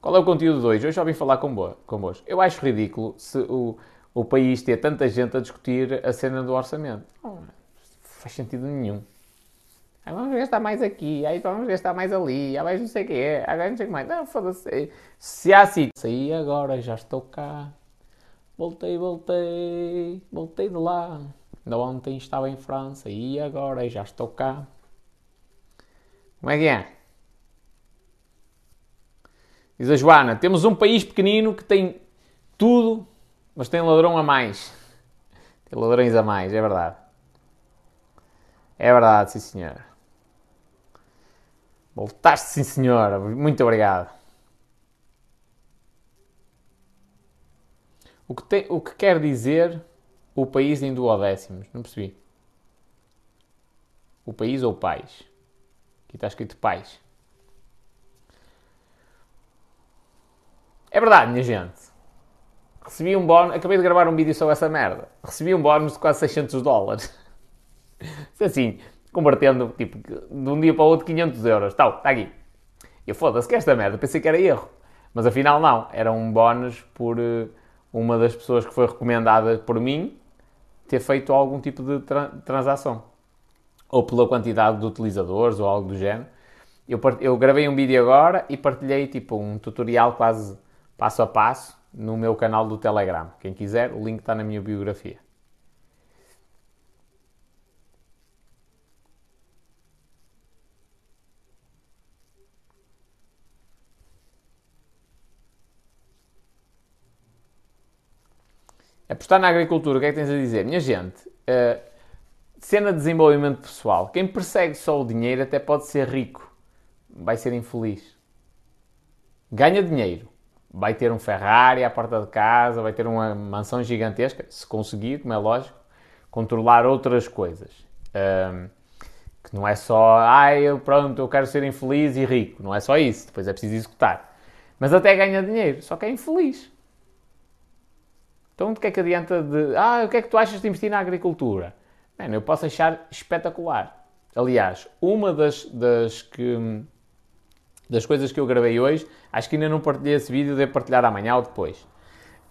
Qual é o conteúdo de hoje? Hoje já vim falar convosco. Eu acho ridículo se o, o país ter tanta gente a discutir a cena do orçamento. Não faz sentido nenhum. Aí vamos gastar mais aqui, aí vamos gastar mais ali, aí mais não sei o que é, agora não sei o que mais. Não, foda-se. Se há assim, saí agora, já estou cá. Voltei, voltei, voltei de lá. Ainda ontem estava em França e agora já estou cá. Como é que é? Diz a Joana: temos um país pequenino que tem tudo, mas tem ladrão a mais. Tem ladrões a mais, é verdade. É verdade, sim senhor. Voltaste, sim senhora. Muito obrigado. O que, tem, o que quer dizer o país em duodécimos? Não percebi. O país ou pais? Aqui está escrito pais. É verdade, minha gente. Recebi um bónus. Acabei de gravar um vídeo sobre essa merda. Recebi um bónus de quase 600 dólares. assim, convertendo, tipo, de um dia para o outro 500 euros. Tal, está aqui. Eu foda-se que esta merda. Pensei que era erro. Mas afinal não. Era um bónus por uh, uma das pessoas que foi recomendada por mim ter feito algum tipo de tra transação. Ou pela quantidade de utilizadores ou algo do género. Eu, eu gravei um vídeo agora e partilhei tipo um tutorial quase passo a passo no meu canal do Telegram. Quem quiser, o link está na minha biografia. Apostar na agricultura, o que é que tens a dizer? Minha gente, uh, cena de desenvolvimento pessoal. Quem persegue só o dinheiro até pode ser rico, vai ser infeliz. Ganha dinheiro, vai ter um Ferrari à porta de casa, vai ter uma mansão gigantesca, se conseguir, como é lógico, controlar outras coisas. Um, que não é só, ah, pronto, eu quero ser infeliz e rico. Não é só isso, depois é preciso executar. Mas até ganha dinheiro, só que é infeliz. Então, o que é que adianta de, ah, o que é que tu achas de investir na agricultura? Bem, eu posso achar espetacular. Aliás, uma das, das que das coisas que eu gravei hoje, acho que ainda não partilhei esse vídeo, devo partilhar amanhã ou depois.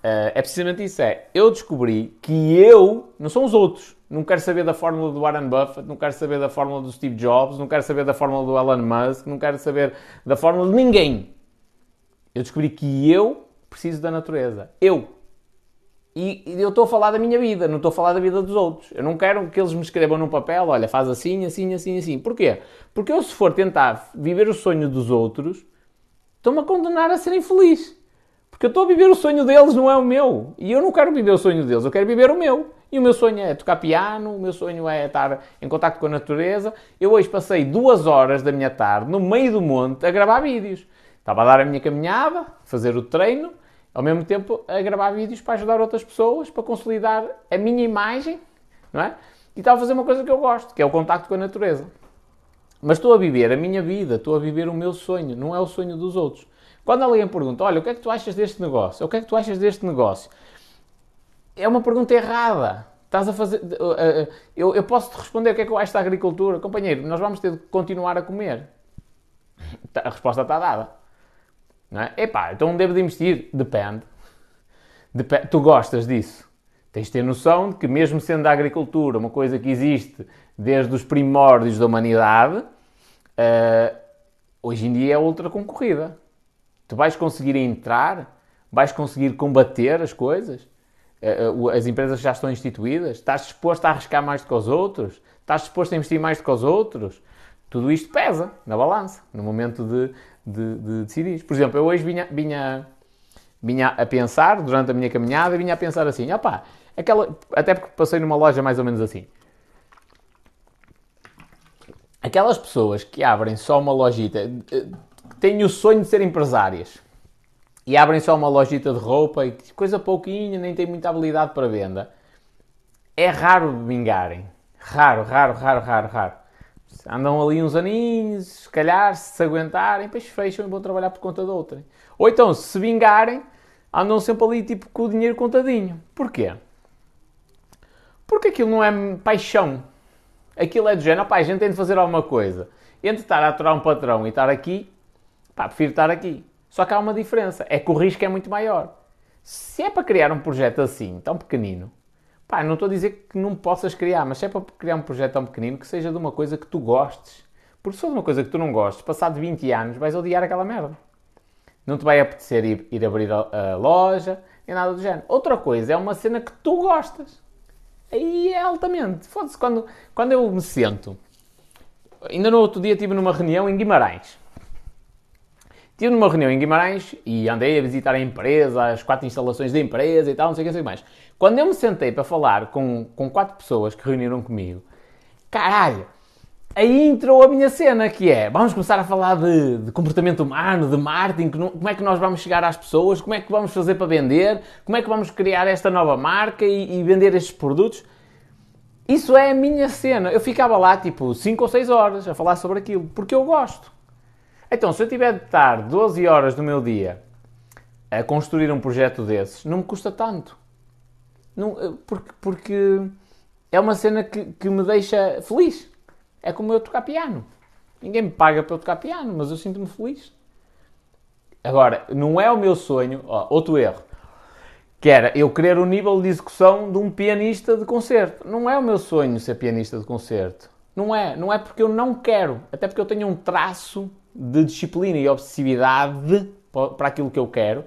Uh, é precisamente isso, é, eu descobri que eu, não são os outros, não quero saber da fórmula do Warren Buffett, não quero saber da fórmula do Steve Jobs, não quero saber da fórmula do Elon Musk, não quero saber da fórmula de ninguém. Eu descobri que eu preciso da natureza. Eu. E, eu estou a falar da minha vida, não estou a falar da vida dos outros. Eu não quero que eles me escrevam num papel, olha, faz assim, assim, assim, assim. Porquê? Porque eu, se for tentar viver o sonho dos outros, estou-me a condenar a ser infeliz. Porque eu estou a viver o sonho deles, não é o meu. E eu não quero viver o sonho deles, eu quero viver o meu. E o meu sonho é tocar piano, o meu sonho é estar em contato com a natureza. Eu hoje passei duas horas da minha tarde no meio do monte a gravar vídeos. Estava a dar a minha caminhada, fazer o treino ao mesmo tempo a gravar vídeos para ajudar outras pessoas, para consolidar a minha imagem, não é? E estava a fazer uma coisa que eu gosto, que é o contacto com a natureza. Mas estou a viver a minha vida, estou a viver o meu sonho, não é o sonho dos outros. Quando alguém pergunta, olha, o que é que tu achas deste negócio? O que é que tu achas deste negócio? É uma pergunta errada. Estás a fazer. Eh, eh, eu, eu posso te responder o que é que eu acho da agricultura. Companheiro, nós vamos ter de continuar a comer. A resposta está dada. Não é? Epá, então devo de investir? Depende. Dep tu gostas disso. Tens de ter noção de que, mesmo sendo a agricultura uma coisa que existe desde os primórdios da humanidade, uh, hoje em dia é ultra concorrida. Tu vais conseguir entrar, vais conseguir combater as coisas. Uh, as empresas já estão instituídas. Estás disposto a arriscar mais do que os outros? Estás disposto a investir mais do que os outros? Tudo isto pesa na balança, no momento de, de, de decidir. Por exemplo, eu hoje vinha, vinha, vinha a pensar, durante a minha caminhada, vinha a pensar assim, opá, aquela, até porque passei numa loja mais ou menos assim. Aquelas pessoas que abrem só uma lojita, eh, têm o sonho de ser empresárias e abrem só uma lojita de roupa e coisa pouquinha, nem têm muita habilidade para venda, é raro vingarem. Raro, raro, raro, raro, raro. Andam ali uns aninhos, se calhar, se aguentarem, depois fecham e vão trabalhar por conta de outra. Ou então, se vingarem, andam sempre ali tipo com o dinheiro contadinho. Porquê? Porque aquilo não é paixão. Aquilo é do género, pá, a gente tem de fazer alguma coisa. Entre estar a aturar um patrão e estar aqui, pá, prefiro estar aqui. Só que há uma diferença, é que o risco é muito maior. Se é para criar um projeto assim, tão pequenino, pá, não estou a dizer que não possas criar, mas se é para criar um projeto tão pequenino, que seja de uma coisa que tu gostes. Porque se for de uma coisa que tu não gostes, passado 20 anos, vais odiar aquela merda. Não te vai apetecer ir, ir abrir a, a loja, nem nada do género. Outra coisa é uma cena que tu gostas. Aí é altamente. Foda-se, quando, quando eu me sento. Ainda no outro dia estive numa reunião em Guimarães. Estive numa reunião em Guimarães e andei a visitar a empresa, as quatro instalações da empresa e tal, não sei o que, não sei o que mais. Quando eu me sentei para falar com, com quatro pessoas que reuniram comigo, caralho, aí entrou a minha cena, que é, vamos começar a falar de, de comportamento humano, de marketing, como é que nós vamos chegar às pessoas, como é que vamos fazer para vender, como é que vamos criar esta nova marca e, e vender estes produtos. Isso é a minha cena. Eu ficava lá tipo 5 ou 6 horas a falar sobre aquilo, porque eu gosto. Então, se eu tiver de estar 12 horas do meu dia a construir um projeto desses, não me custa tanto. Não, porque, porque é uma cena que, que me deixa feliz. É como eu tocar piano. Ninguém me paga para eu tocar piano, mas eu sinto-me feliz. Agora, não é o meu sonho, ó, outro erro, que era eu querer o nível de execução de um pianista de concerto. Não é o meu sonho ser pianista de concerto. Não é. Não é porque eu não quero. Até porque eu tenho um traço de disciplina e obsessividade para aquilo que eu quero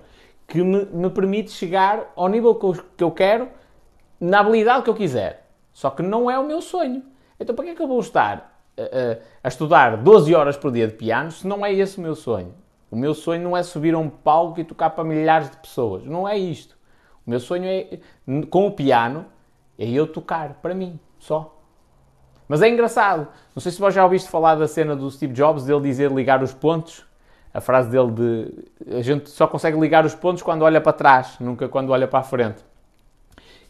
que me, me permite chegar ao nível que eu, que eu quero na habilidade que eu quiser. Só que não é o meu sonho. Então, para que é que eu vou estar a, a, a, estudar 12 horas por dia de piano se não é esse o meu sonho? O meu sonho não é subir a um palco e tocar para milhares de pessoas. Não é isto. O meu sonho é, com o piano, é eu tocar para mim, só. Mas é engraçado. Não sei se vós já ouviste falar da cena do Steve Jobs, dele dizer ligar os pontos. A frase dele de a gente só consegue ligar os pontos quando olha para trás, nunca quando olha para a frente.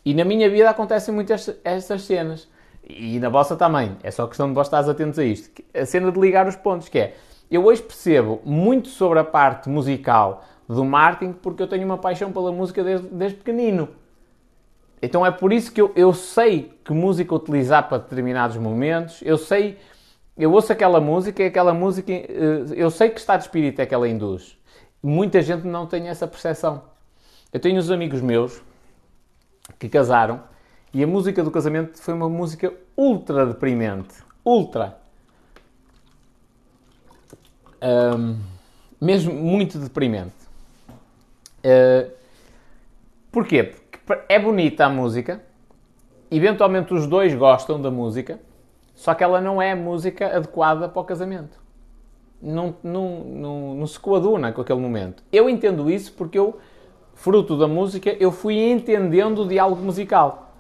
E na minha vida acontecem muitas estas cenas. E na vossa também. É só questão de vós estarem atentos a isto. A cena de ligar os pontos, que é... Eu hoje percebo muito sobre a parte musical do marketing porque eu tenho uma paixão pela música desde, desde pequenino. Então é por isso que eu, eu sei que música utilizar para determinados momentos. Eu sei... Eu ouço aquela música e aquela música... Eh, eu sei que está de espírito é que ela induz. Muita gente não tem essa percepção. Eu tenho uns amigos meus que casaram e a música do casamento foi uma música ultra deprimente. Ultra. Um, mesmo muito deprimente. Uh, porquê? Porque é bonita a música, eventualmente os dois gostam da música, só que ela não é a música adequada para o casamento. Não, não, não, não se coaduna com aquele momento. Eu entendo isso porque eu, fruto da música, eu fui entendendo o diálogo musical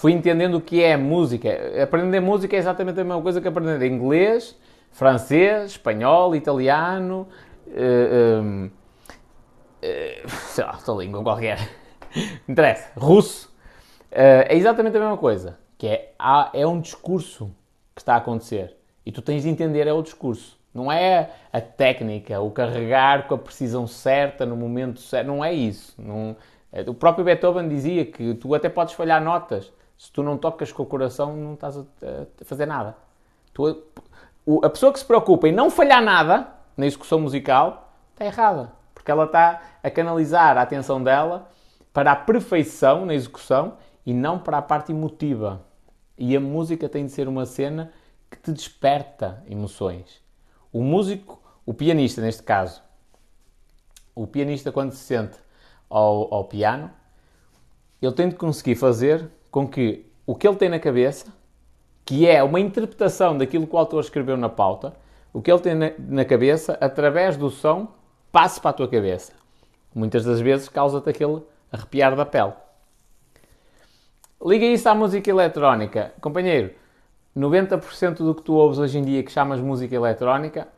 fui entendendo o que é música. Aprender música é exatamente a mesma coisa que aprender inglês, francês, espanhol, italiano, uh, uh, sei lá, outra língua qualquer. interessa. Russo. Uh, é exatamente a mesma coisa. Que é, é um discurso que está a acontecer. E tu tens de entender é o discurso. Não é a técnica, o carregar com a precisão certa no momento certo. Não é isso. Não, o próprio Beethoven dizia que tu até podes falhar notas, se tu não tocas com o coração, não estás a, a fazer nada. Tu, a pessoa que se preocupa em não falhar nada na execução musical está errada. Porque ela está a canalizar a atenção dela para a perfeição na execução e não para a parte emotiva. E a música tem de ser uma cena que te desperta emoções. O músico, o pianista neste caso, o pianista quando se sente ao, ao piano, ele tem de conseguir fazer com que o que ele tem na cabeça, que é uma interpretação daquilo que o autor escreveu na pauta, o que ele tem na, na cabeça, através do som, passe para a tua cabeça. Muitas das vezes causa-te aquele arrepiar da pele. Liga isso à música eletrónica. Companheiro, 90% do que tu ouves hoje em dia que chamas música eletrónica,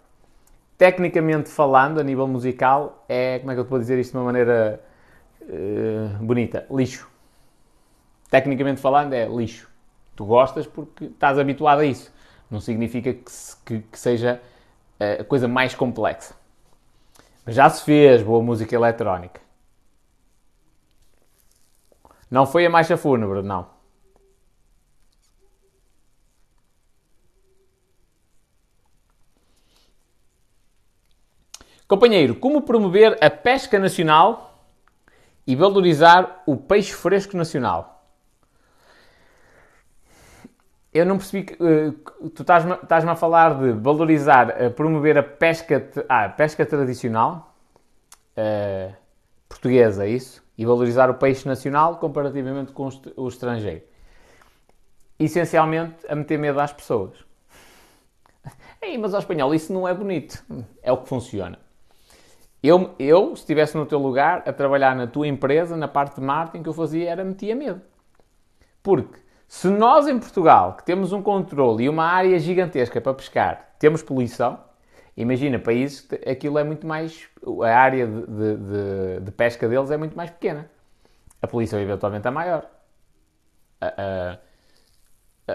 tecnicamente falando, a nível musical, é, como é que eu te vou dizer isto de uma maneira uh, bonita? Lixo tecnicamente falando, é lixo. Tu gostas porque estás habituado a isso. Não significa que, que, que seja eh, a coisa mais complexa. Mas já se fez boa música eletrónica. Não foi a marcha fúnebre, não. Companheiro, como promover a pesca nacional e valorizar o peixe fresco nacional? Eu não percebi que. Uh, tu estás-me estás a falar de valorizar, uh, promover a pesca, ah, pesca tradicional uh, portuguesa, é isso? E valorizar o peixe nacional comparativamente com o estrangeiro. Essencialmente a meter medo às pessoas. Ei, mas ao espanhol isso não é bonito. É o que funciona. Eu, eu, se estivesse no teu lugar a trabalhar na tua empresa, na parte de marketing, que eu fazia era metia medo. Porque se nós em Portugal, que temos um controle e uma área gigantesca para pescar, temos poluição, imagina países que aquilo é muito mais. a área de, de, de, pesca deles é muito mais pequena. A poluição eventualmente é maior. Uh,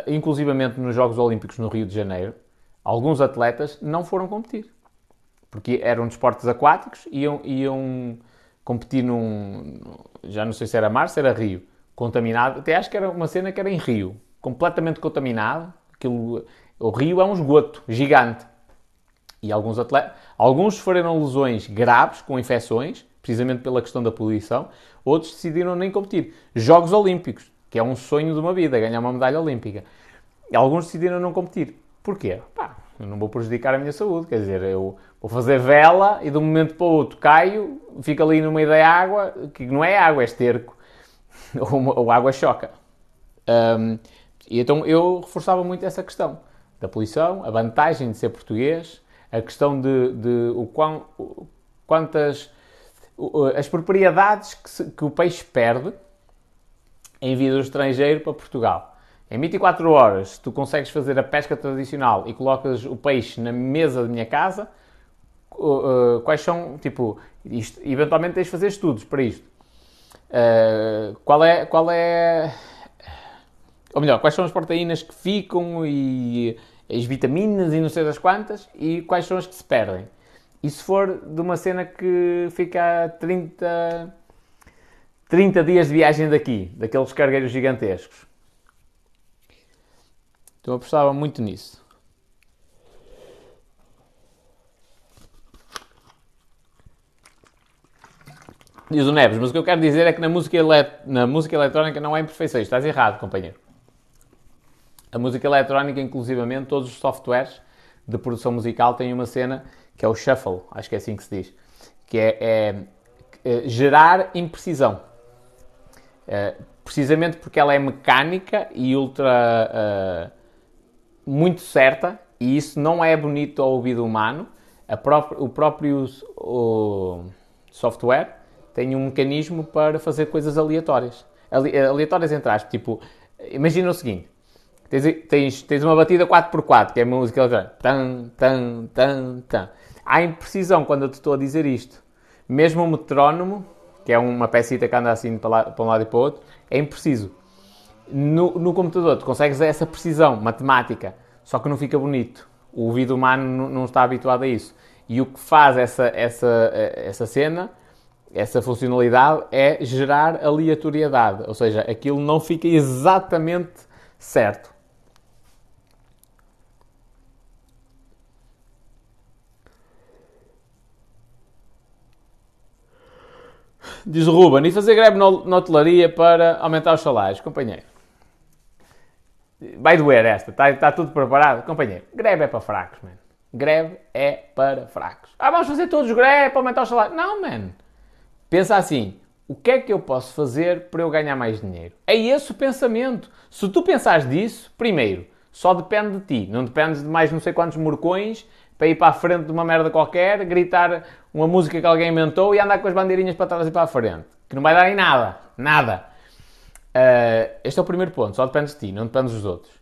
inclusivamente nos Jogos Olímpicos no Rio de Janeiro, alguns atletas não foram competir. Porque eram desportos aquáticos, iam, iam competir num. já não sei se era mar, se era rio contaminado. Até acho que era uma cena que era em Rio, completamente contaminado. Aquilo, o Rio é um esgoto gigante. E alguns atletas, alguns sofreram lesões graves com infecções, precisamente pela questão da poluição. Outros decidiram nem competir. Jogos Olímpicos, que é um sonho de uma vida, ganhar uma medalha olímpica. Alguns decidiram não competir. Porquê? Pá, eu não vou prejudicar a minha saúde. Quer dizer, eu vou fazer vela e de um momento para o outro caio, fico ali no meio da água, que não é água, é esterco. ou, ou água choca. Um, e então eu reforçava muito essa questão da poluição, a vantagem de ser português, a questão de, de o quão, quantas as propriedades que, se, que, o peixe perde em vida do estrangeiro para Portugal. Em 24 horas, tu consegues fazer a pesca tradicional e colocas o peixe na mesa da minha casa, uh, quais são, tipo, isto, eventualmente tens de fazer estudos para isto. Uh, qual é. Qual é. Ou melhor, quais são as proteínas que ficam e as vitaminas e não sei das quantas e quais são as que se perdem. E se for de uma cena que fica a 30, 30 dias de viagem daqui, daqueles cargueiros gigantescos. Então apostava muito nisso. Diz o Neves, mas o que eu quero dizer é que na música, na música eletrónica não há imperfeições. Estás errado, companheiro. A música eletrónica, inclusivamente, todos os softwares de produção musical têm uma cena que é o shuffle, acho que é assim que se diz, que é, é, é gerar imprecisão. É, precisamente porque ela é mecânica e ultra uh, muito certa, e isso não é bonito ao ouvido humano. o próprio o software tem um mecanismo para fazer coisas aleatórias. Ali, aleatórias entre aspas, tipo, imagina o seguinte, tens, tens, tens uma batida 4x4, que é a música tan, tan, tan, tan. Há imprecisão quando eu te estou a dizer isto. Mesmo o metrónomo, que é uma pecita que anda assim para, um lado e para o outro, é impreciso. No, no computador tu consegues essa precisão matemática, só que não fica bonito. O ouvido humano não, não está habituado a isso. E o que faz essa, essa, essa cena essa funcionalidade é gerar aleatoriedade, ou seja, aquilo não fica exatamente certo. Diz Ruben, e fazer greve na hotelaria para aumentar os salários, companheiro. Vai doer esta, está tá tudo preparado? Companheiro, greve é para fracos, mano. Greve é para fracos. Ah, vamos fazer todos greve para aumentar os salários. Não, mano. Pensa assim: o que é que eu posso fazer para eu ganhar mais dinheiro? É esse o pensamento. Se tu pensares disso, primeiro, só depende de ti. Não dependes de mais não sei quantos morcões para ir para a frente de uma merda qualquer, gritar uma música que alguém inventou e andar com as bandeirinhas para trás e para a frente. Que não vai dar em nada. Nada. Uh, este é o primeiro ponto. Só dependes de ti, não dependes dos outros.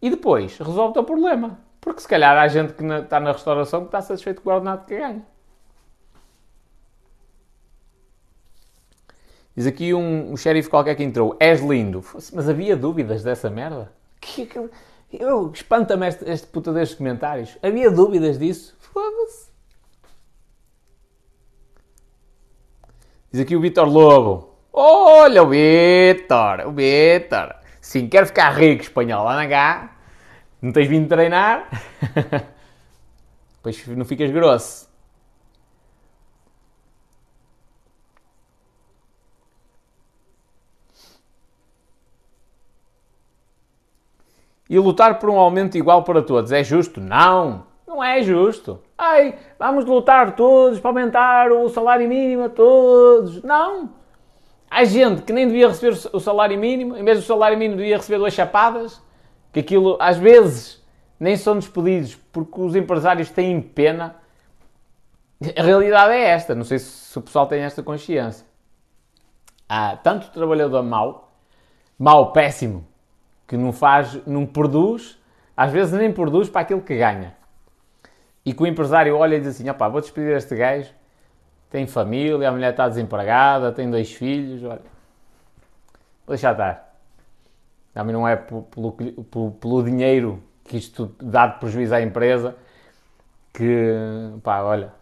E depois, resolve o teu problema. Porque se calhar há gente que está na restauração que está satisfeito com o ordenado que ganha. Diz aqui um, um xerife qualquer que entrou, és lindo. Mas havia dúvidas dessa merda? Que, que, eu espanta-me este, este puta destes comentários. Havia dúvidas disso? Foda-se. Diz aqui o Vitor Lobo. Olha o Vitor, o Vitor. Sim, quero ficar rico, espanhol. Na cá. Não tens vindo treinar? Depois não ficas grosso. E lutar por um aumento igual para todos é justo? Não! Não é justo. Ai, vamos lutar todos para aumentar o salário mínimo a todos. Não! Há gente que nem devia receber o salário mínimo, em vez do salário mínimo devia receber duas chapadas, que aquilo às vezes nem são despedidos porque os empresários têm pena. A realidade é esta, não sei se o pessoal tem esta consciência. Há tanto trabalhador mau, mau, péssimo, que não faz, não produz, às vezes nem produz para aquilo que ganha. E que o empresário olha e diz assim: opá, vou despedir este gajo, tem família, a mulher está desempregada, tem dois filhos, olha, vou deixar estar. Também não é pelo, pelo, pelo dinheiro que isto dá de prejuízo à empresa que, pá, olha,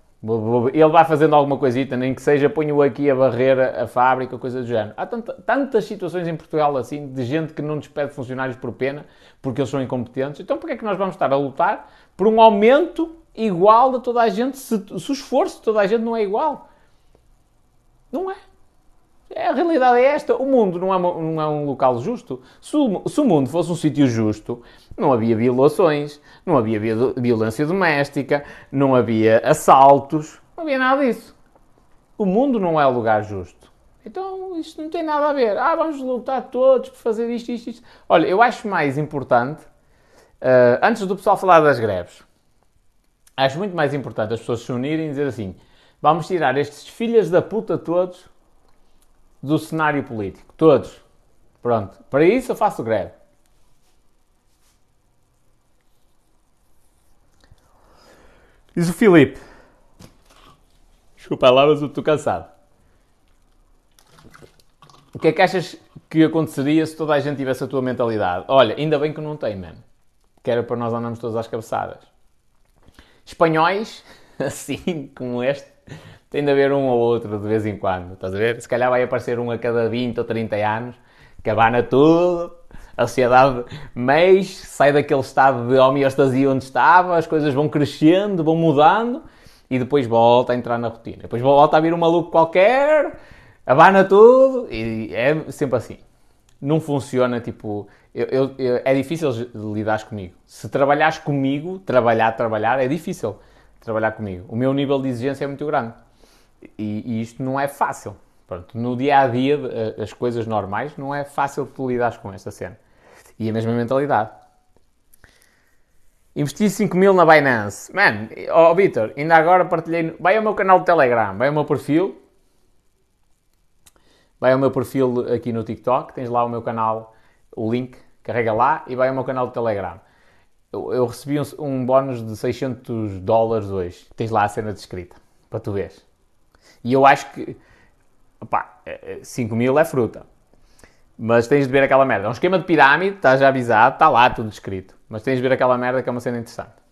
ele vai fazendo alguma coisita, nem que seja ponho aqui a barreira, a fábrica, coisa do género. Há tanta, tantas situações em Portugal assim, de gente que não despede funcionários por pena, porque eles são incompetentes. Então porquê é que nós vamos estar a lutar por um aumento igual de toda a gente, se, se o esforço de toda a gente não é igual? Não é. É, a realidade é esta. O mundo não é, não é um local justo. Se o, se o mundo fosse um sítio justo, não havia violações, não havia violência doméstica, não havia assaltos, não havia nada disso. O mundo não é lugar justo. Então isto não tem nada a ver. Ah, vamos lutar todos por fazer isto, isto, isto. Olha, eu acho mais importante, uh, antes do pessoal falar das greves, acho muito mais importante as pessoas se unirem e dizer assim: vamos tirar estes filhas da puta todos do cenário político. Todos. Pronto. Para isso eu faço greve. Diz o Filipe. Desculpa lá, mas eu estou cansado. O que é que achas que aconteceria se toda a gente tivesse a tua mentalidade? Olha, ainda bem que não tem, mano. Que era para nós andarmos todos às cabeçadas. Espanhóis, assim como este, tem de haver um ou outro de vez em quando. Estás a ver? Se calhar vai aparecer um a cada 20 ou 30 anos, que abana tudo, a sociedade mês sai daquele estado de homeostasia onde estava, as coisas vão crescendo, vão mudando e depois volta a entrar na rotina. Depois volta a vir um maluco qualquer, abana tudo e é sempre assim. Não funciona tipo. Eu, eu, eu, é difícil lidar comigo. Se trabalhares comigo, trabalhar, trabalhar, é difícil trabalhar comigo. O meu nível de exigência é muito grande. E, e isto não é fácil. Pronto, no dia a dia, eh, as coisas normais, não é fácil tu lidar com esta cena. E a mesma mentalidade. Investi 5 mil na Binance. Man, ó oh, Vitor, ainda agora partilhei. Vai ao meu canal de Telegram, vai ao meu perfil. Vai ao meu perfil aqui no TikTok, tens lá o meu canal, o link, carrega lá e vai ao meu canal de Telegram. Eu, eu recebi um, um bónus de 600 dólares hoje. Tens lá a cena descrita, para tu veres. E eu acho que, opá, 5 é, é, mil é fruta. Mas tens de ver aquela merda. É um esquema de pirâmide, estás já avisado, está lá tudo escrito. Mas tens de ver aquela merda que é uma cena interessante.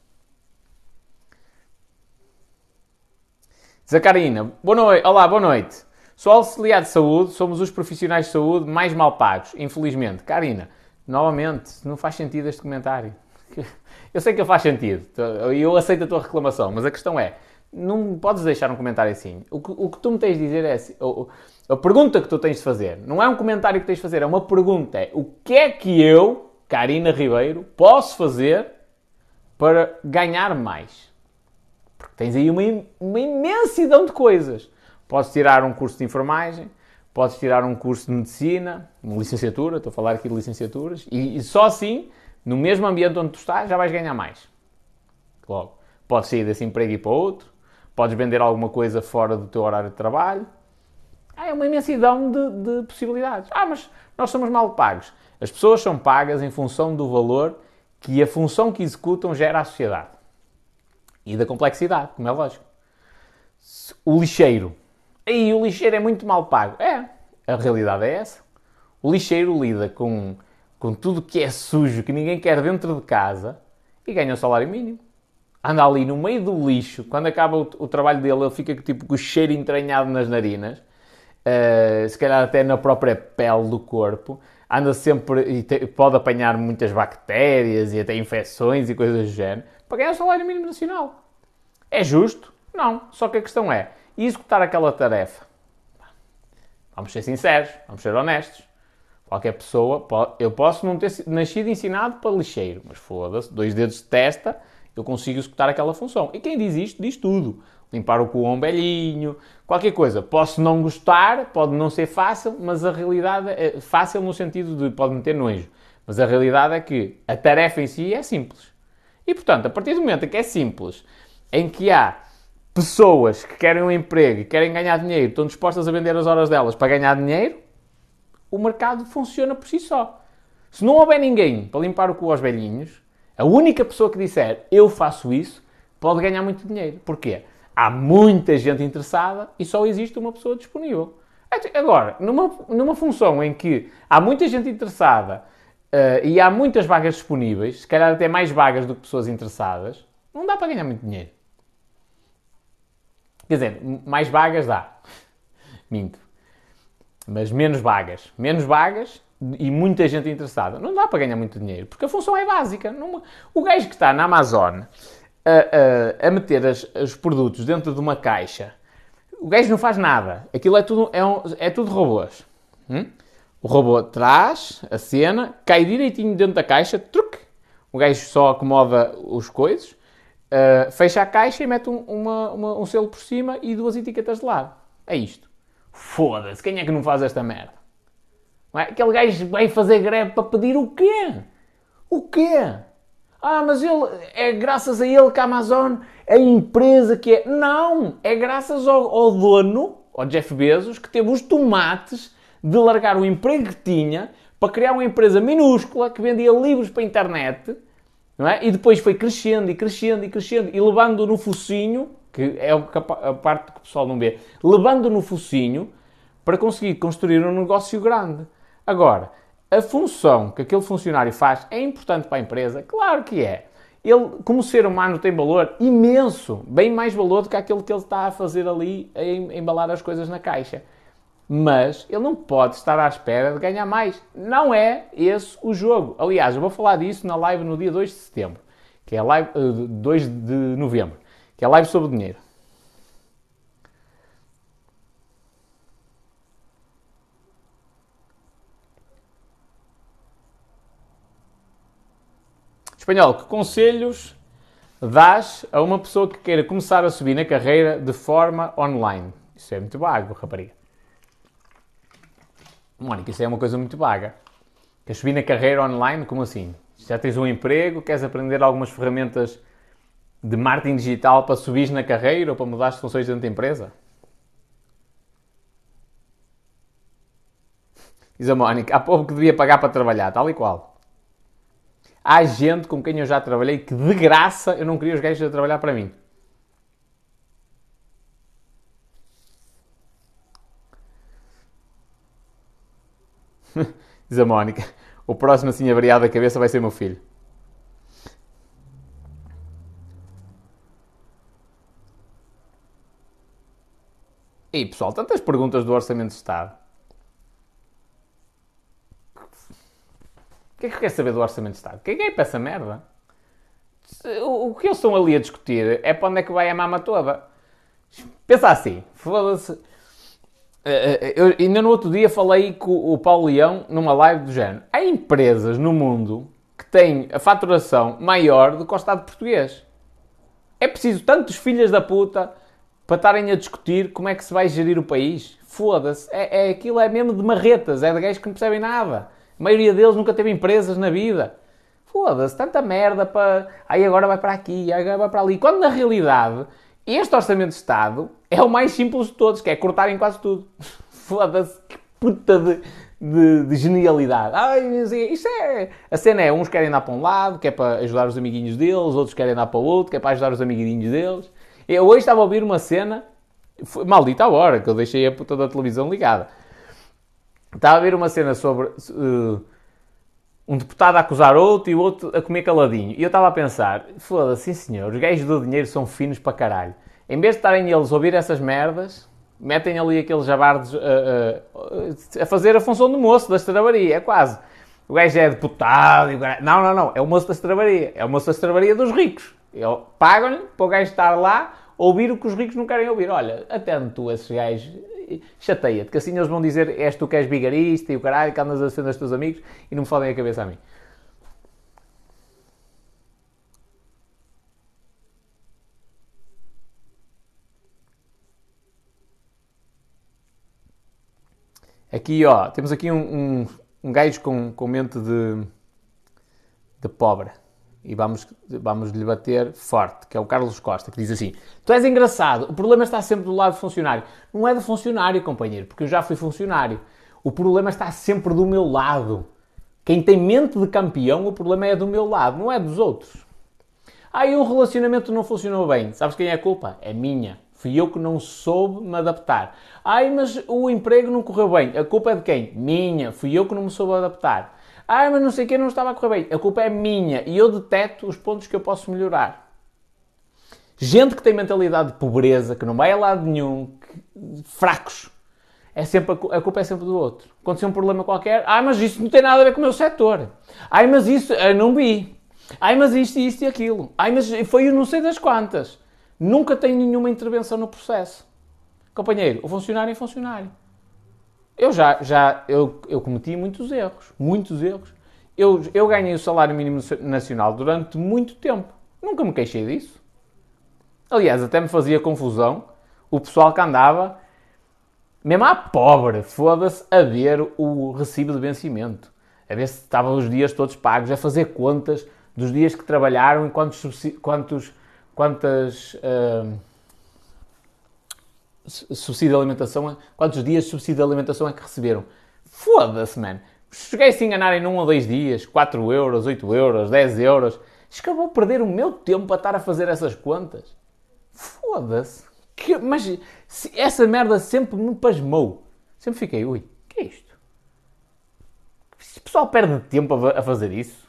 Zacarina, boa noite. Olá, boa noite. Sou auxiliar de saúde, somos os profissionais de saúde mais mal pagos, infelizmente. Karina, novamente, não faz sentido este comentário. Eu sei que faz sentido, eu aceito a tua reclamação, mas a questão é, não podes deixar um comentário assim. O que, o que tu me tens de dizer é assim, a pergunta que tu tens de fazer não é um comentário que tens de fazer, é uma pergunta. É o que é que eu, Karina Ribeiro, posso fazer para ganhar mais? Porque tens aí uma, uma imensidão de coisas. Podes tirar um curso de enfermagem, podes tirar um curso de medicina, uma licenciatura, estou a falar aqui de licenciaturas, e, e só assim, no mesmo ambiente onde tu estás, já vais ganhar mais. Logo, podes sair desse emprego e para outro, Podes vender alguma coisa fora do teu horário de trabalho. Ah, é uma imensidão de, de possibilidades. Ah, mas nós somos mal pagos. As pessoas são pagas em função do valor que a função que executam gera à sociedade. E da complexidade, como é lógico. O lixeiro. Aí o lixeiro é muito mal pago. É, a realidade é essa. O lixeiro lida com, com tudo que é sujo, que ninguém quer dentro de casa e ganha o salário mínimo anda ali no meio do lixo, quando acaba o, o trabalho dele, ele fica tipo com o cheiro entranhado nas narinas, uh, se calhar até na própria pele do corpo, anda sempre e te, pode apanhar muitas bactérias e até infecções e coisas do género, para ganhar o salário mínimo nacional. É justo? Não. Só que a questão é, executar aquela tarefa? Vamos ser sinceros, vamos ser honestos. Qualquer pessoa, eu posso não ter nascido ensinado para lixeiro, mas foda-se, dois dedos de testa, eu consigo executar aquela função. E quem diz isto, diz tudo. Limpar o cu a um velhinho, qualquer coisa. Posso não gostar, pode não ser fácil, mas a realidade é fácil no sentido de pode meter nojo. Mas a realidade é que a tarefa em si é simples. E portanto, a partir do momento em que é simples, em que há pessoas que querem um emprego e querem ganhar dinheiro, estão dispostas a vender as horas delas para ganhar dinheiro, o mercado funciona por si só. Se não houver ninguém para limpar o cu aos velhinhos, a única pessoa que disser eu faço isso pode ganhar muito dinheiro. Porquê? Há muita gente interessada e só existe uma pessoa disponível. Agora, numa, numa função em que há muita gente interessada uh, e há muitas vagas disponíveis, se calhar até mais vagas do que pessoas interessadas, não dá para ganhar muito dinheiro. Quer dizer, mais vagas dá. Minto. Mas menos vagas. Menos vagas e muita gente interessada. Não dá para ganhar muito dinheiro, porque a função é básica. O gajo que está na Amazon a, a, a meter as, os produtos dentro de uma caixa, o gajo não faz nada. Aquilo é tudo, é, um, é tudo robôs. Hum? O robô traz a cena, cai direitinho dentro da caixa, truque. O gajo só acomoda os coisas, uh, fecha a caixa e mete um, uma, uma, um selo por cima e duas etiquetas de lado. É isto. Foda-se, quem é que não faz esta merda? Não é? Aquele gajo vai fazer greve para pedir o quê? O quê? Ah, mas ele, é graças a ele que a Amazon a empresa que é. Não! É graças ao, ao dono, ao Jeff Bezos, que teve os tomates de largar o emprego que tinha para criar uma empresa minúscula que vendia livros para a internet, não é? E depois foi crescendo e crescendo e crescendo e levando no focinho, que é a parte que o pessoal não vê, levando no focinho para conseguir construir um negócio grande. Agora, a função que aquele funcionário faz é importante para a empresa? Claro que é. Ele, como ser humano, tem valor imenso, bem mais valor do que aquele que ele está a fazer ali, a embalar as coisas na caixa. Mas ele não pode estar à espera de ganhar mais. Não é esse o jogo. Aliás, eu vou falar disso na live no dia 2 de setembro, que é a live, uh, eh, 2 de novembro, que é a live sobre dinheiro. Espanhol, que conselhos dás a uma pessoa que queira começar a subir na carreira de forma online? Isso é muito vago, rapariga. Mónica, isso é uma coisa muito vaga. Queres subir na carreira online? Como assim? Já tens um emprego, queres aprender algumas ferramentas de marketing digital para subir na carreira ou para mudar as funções dentro da empresa? Diz a Mónica, há povo que devia pagar para trabalhar, tal e qual. Há gente com quem eu já trabalhei que de graça eu não queria os gajos a trabalhar para mim. Diz a Mónica. O próximo assim avariado da cabeça vai ser meu filho. E pessoal, tantas perguntas do Orçamento de Estado. Que é que quer saber do Orçamento de Estado? É para essa merda? O que eles estão ali a discutir é para onde é que vai a mama toda. Pensa assim, foda-se. Eh, eh, eu ainda no outro dia falei com o Paulo Leão numa live do género. Há empresas no mundo que têm a faturação maior do que o Estado português. É preciso tantos filhas da puta para estarem a discutir como é que se vai gerir o país. Foda-se. É, é, aquilo é mesmo de marretas, é de gajos que não percebem nada. A maioria deles nunca teve empresas na vida. Foda-se, tanta merda para. Aí agora vai para aqui, agora vai para ali. Quando na realidade, este orçamento de Estado é o mais simples de todos, que é cortarem quase tudo. Foda-se, que puta de, de, de, genialidade. Ai, isto é. A cena é: uns querem dar para um lado, que é para ajudar os amiguinhos deles, outros querem dar para o outro, que é para ajudar os amiguinhos deles. Eu hoje estava a ouvir uma cena, maldita a hora, que eu deixei a puta da televisão ligada Estava a ver uma cena sobre uh, um deputado a acusar outro e o outro a comer caladinho. E eu estava a pensar, foda-se, sim senhor, os gajos do dinheiro são finos para caralho. Em vez de estarem eles a ouvir essas merdas, metem ali aqueles jabardos uh, uh, a fazer a função do moço da estrabaria, é quase. O gajo é deputado e o gajo... Não, não, não, é o moço da estrabaria. É o moço da estrabaria dos ricos. Pagam-lhe para o gajo estar lá ouvir o que os ricos não querem ouvir. Olha, atende tu esses gajos chateia-te, que assim eles vão dizer és tu que és bigarista e o caralho que andas a defender os teus amigos e não me fodem a cabeça a mim. Aqui, ó, temos aqui um, um, um gajo com, com mente de, de pobre. E vamos, vamos lhe bater forte, que é o Carlos Costa, que diz assim: Tu és engraçado, o problema está sempre do lado do funcionário. Não é do funcionário, companheiro, porque eu já fui funcionário. O problema está sempre do meu lado. Quem tem mente de campeão, o problema é do meu lado, não é dos outros. Ah, e o relacionamento não funcionou bem. Sabes quem é a culpa? É minha. Fui eu que não soube me adaptar. Ai, mas o emprego não correu bem. A culpa é de quem? Minha. Fui eu que não me soube adaptar. Ai, mas não sei o que não estava a correr bem. A culpa é minha. E eu deteto os pontos que eu posso melhorar. Gente que tem mentalidade de pobreza, que não vai a lado nenhum, que... fracos. É sempre a, culpa é sempre do outro. Aconteceu um problema qualquer, ai, mas isso não tem nada a ver com o meu setor. Ai, mas isso, eu não vi. Ai, mas isto, isto e aquilo. Ai, mas foi eu não sei das quantas nunca tem nenhuma intervenção no processo. Companheiro, o funcionário é funcionário. Eu já, já eu, eu cometi muitos erros, muitos erros. Eu, eu ganhei o salário mínimo nacional durante muito tempo. Nunca me queixei disso. Aliás, até me fazia confusão o pessoal que andava, mesmo à pobre, foda-se, a ver o recibo de vencimento. A ver se estavam os dias todos pagos, a fazer contas dos dias que trabalharam e quantos, quantos quantas uh, subsídio de alimentação, quantos dias de subsídio de alimentação é que receberam. Foda-se, man. Cheguei a se enganarem num ou dois dias, 4 euros, 8 euros, 10 euros. Escavou perder o meu tempo para estar a fazer essas contas. Foda-se. Mas essa merda sempre me pasmou. Sempre fiquei, ui, que é isto? O pessoal perde tempo a fazer isso?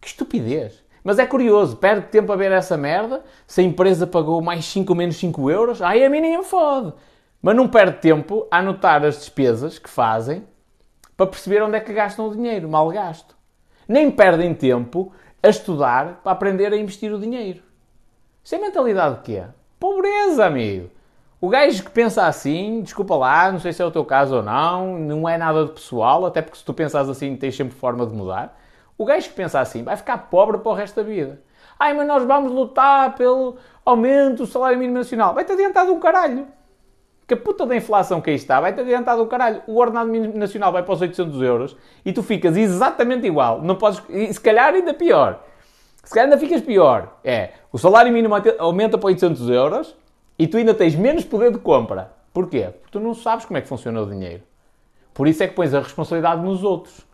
Que estupidez. Mas é curioso, perde tempo a ver essa merda, se a empresa pagou mais 5 ou menos 5 euros, aí a mim ninguém me fode. Mas não perde tempo a anotar as despesas que fazem para perceber onde é que gastam o dinheiro, mal gasto. Nem perdem tempo a estudar para aprender a investir o dinheiro. Isso é mentalidade de quê? Pobreza, amigo. O gajo que pensa assim, desculpa lá, não sei se é o teu caso ou não, não é nada de pessoal, até porque se tu pensas assim tens sempre forma de mudar. O gajo que pensa assim vai ficar pobre para o resto da vida. Ai, mas nós vamos lutar pelo aumento do salário mínimo nacional. Vai-te adiantado um caralho. Que a puta da inflação que aí está vai-te adiantado um caralho. O ordenado mínimo nacional vai para os 800 euros e tu ficas exatamente igual. Não podes, e se calhar ainda pior. Se calhar ainda ficas pior. É, o salário mínimo aumenta para 800 euros e tu ainda tens menos poder de compra. Porquê? Porque tu não sabes como é que funciona o dinheiro. Por isso é que pões a responsabilidade nos outros.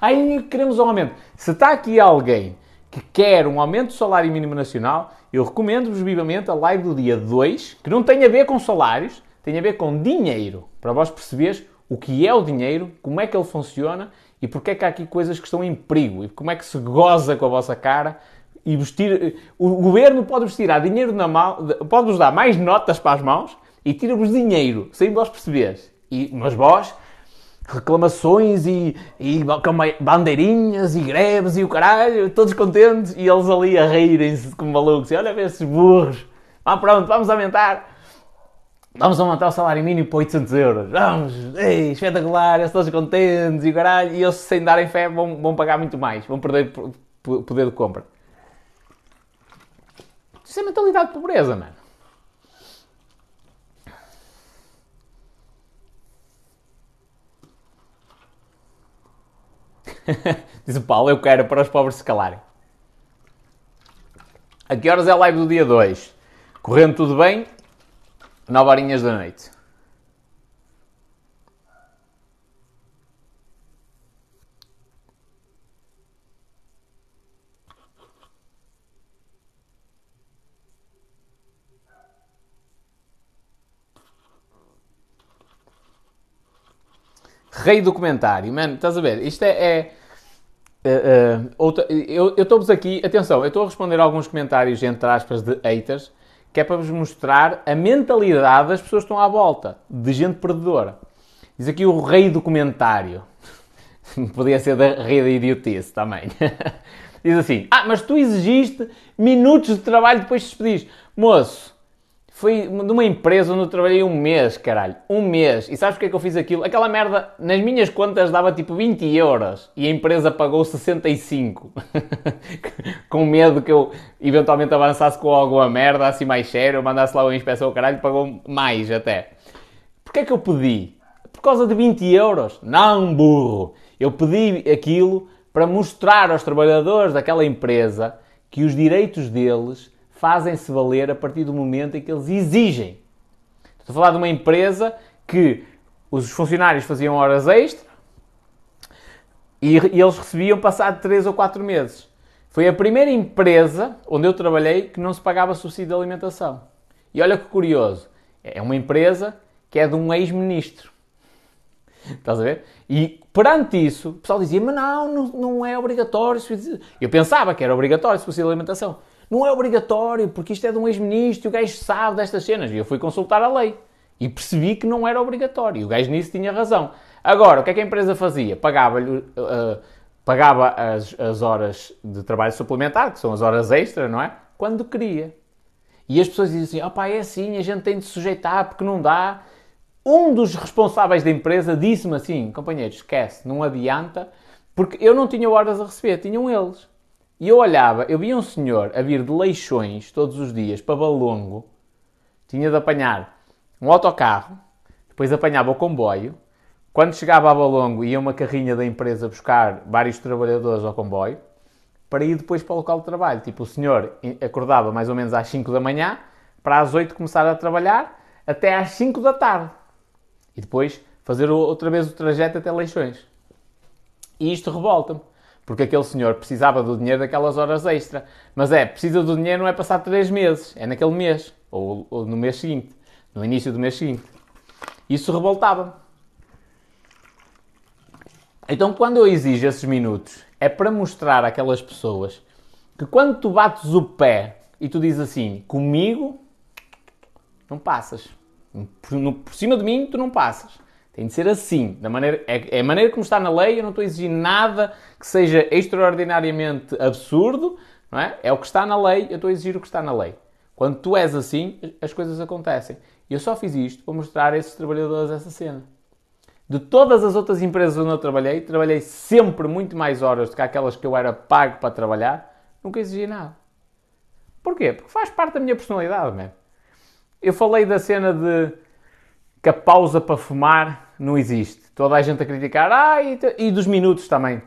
Aí queremos um aumento. Se está aqui alguém que quer um aumento do salário mínimo nacional, eu recomendo-vos vivamente a live do dia 2, que não tem a ver com salários, tem a ver com dinheiro, para vós perceberes o que é o dinheiro, como é que ele funciona e porque é que há aqui coisas que estão em perigo e como é que se goza com a vossa cara e vestir. O governo pode-vos tirar dinheiro na mão, pode-vos dar mais notas para as mãos e tira-vos dinheiro, sem vós perceberes. E, mas vós reclamações e, e bandeirinhas e greves e o caralho, todos contentes e eles ali a rirem-se como malucos. E olha esses burros. Ah, pronto, vamos aumentar. Vamos aumentar o salário mínimo para 800 euros. Vamos, ei, espetacular, eles todos contentes e o caralho. E eles, sem darem fé, vão, vão pagar muito mais, vão perder poder de compra. Isso é mentalidade de pobreza, mano. Diz o Paulo, eu quero para os pobres se calarem. A que horas é a live do dia 2? Correndo tudo bem? 9 horinhas da noite. Rei do comentário, mano, estás a ver? Isto é. é uh, uh, outra, eu estou-vos aqui, atenção, eu estou a responder alguns comentários, entre aspas, de haters, que é para vos mostrar a mentalidade das pessoas que estão à volta, de gente perdedora. Diz aqui o rei do comentário. Podia ser da rei da idiotice também. Diz assim: Ah, mas tu exigiste minutos de trabalho depois de despedires. Moço, Foi numa empresa onde eu trabalhei um mês, caralho. Um mês. E sabes porque é que eu fiz aquilo? Aquela merda, nas minhas contas, dava tipo 20 euros. E a empresa pagou 65. com medo que eu eventualmente avançasse com alguma merda, assim mais sério, mandasse lá uma inspeção, caralho, pagou mais até. Porquê é que eu pedi? Por causa de 20 euros? Não, burro. Eu pedi aquilo para mostrar aos trabalhadores daquela empresa que os direitos deles fazem-se valer a partir do momento em que eles exigem. Estou a falar de uma empresa que os funcionários faziam horas extra e, e eles recebiam passado 3 ou 4 meses. Foi a primeira empresa onde eu trabalhei que não se pagava subsídio de alimentação. E olha que curioso, é uma empresa que é de um ex-ministro. Estás a ver? E perante isso, o pessoal dizia, mas não, não, não é obrigatório. Eu pensava que era obrigatório subsídio de alimentação. Não é obrigatório, porque isto é de um ex-ministro e o gajo sabe destas cenas. E eu fui consultar a lei. E percebi que não era obrigatório. E o gajo nisso tinha razão. Agora, o que é que a empresa fazia? Pagava-lhe... Uh, pagava as, as horas de trabalho suplementar, que são as horas extra, não é? Quando queria. E as pessoas dizem assim, opá, é assim, a gente tem de sujeitar porque não dá. Um dos responsáveis da empresa disse-me assim, companheiro, esquece, não adianta, porque eu não tinha horas a receber, tinham eles. E eu olhava, eu via um senhor a vir de Leixões todos os dias para Balongo, tinha de apanhar um autocarro, depois apanhava o comboio, quando chegava a Balongo ia uma carrinha da empresa buscar vários trabalhadores ao comboio, para ir depois para o local de trabalho. Tipo, o senhor acordava mais ou menos às 5 da manhã, para às 8 começar a trabalhar, até às 5 da tarde. E depois fazer outra vez o trajeto até Leixões. E isto revolta-me porque aquele senhor precisava do dinheiro daquelas horas extra. Mas é, precisa do dinheiro não é passar três meses, é naquele mês, ou, ou no mês seguinte, no início do mês seguinte. Isso revoltava-me. Então, quando eu exijo esses minutos, é para mostrar àquelas pessoas que quando tu bates o pé e tu dizes assim, comigo, não passas. Por, por cima de mim, tu não passas. Tem de ser assim. Da maneira, é, é a maneira como está na lei, eu não estou a exigir nada que seja extraordinariamente absurdo, não é? É o que está na lei, eu estou a exigir o que está na lei. Quando tu és assim, as coisas acontecem. E eu só fiz isto para mostrar a esses trabalhadores essa cena. De todas as outras empresas onde eu trabalhei, trabalhei sempre muito mais horas do que aquelas que eu era pago para trabalhar, nunca exigi nada. Porquê? Porque faz parte da minha personalidade, man. Eu falei da cena de que a pausa para fumar não existe. Toda a gente a criticar. Ah, e, e dos minutos também.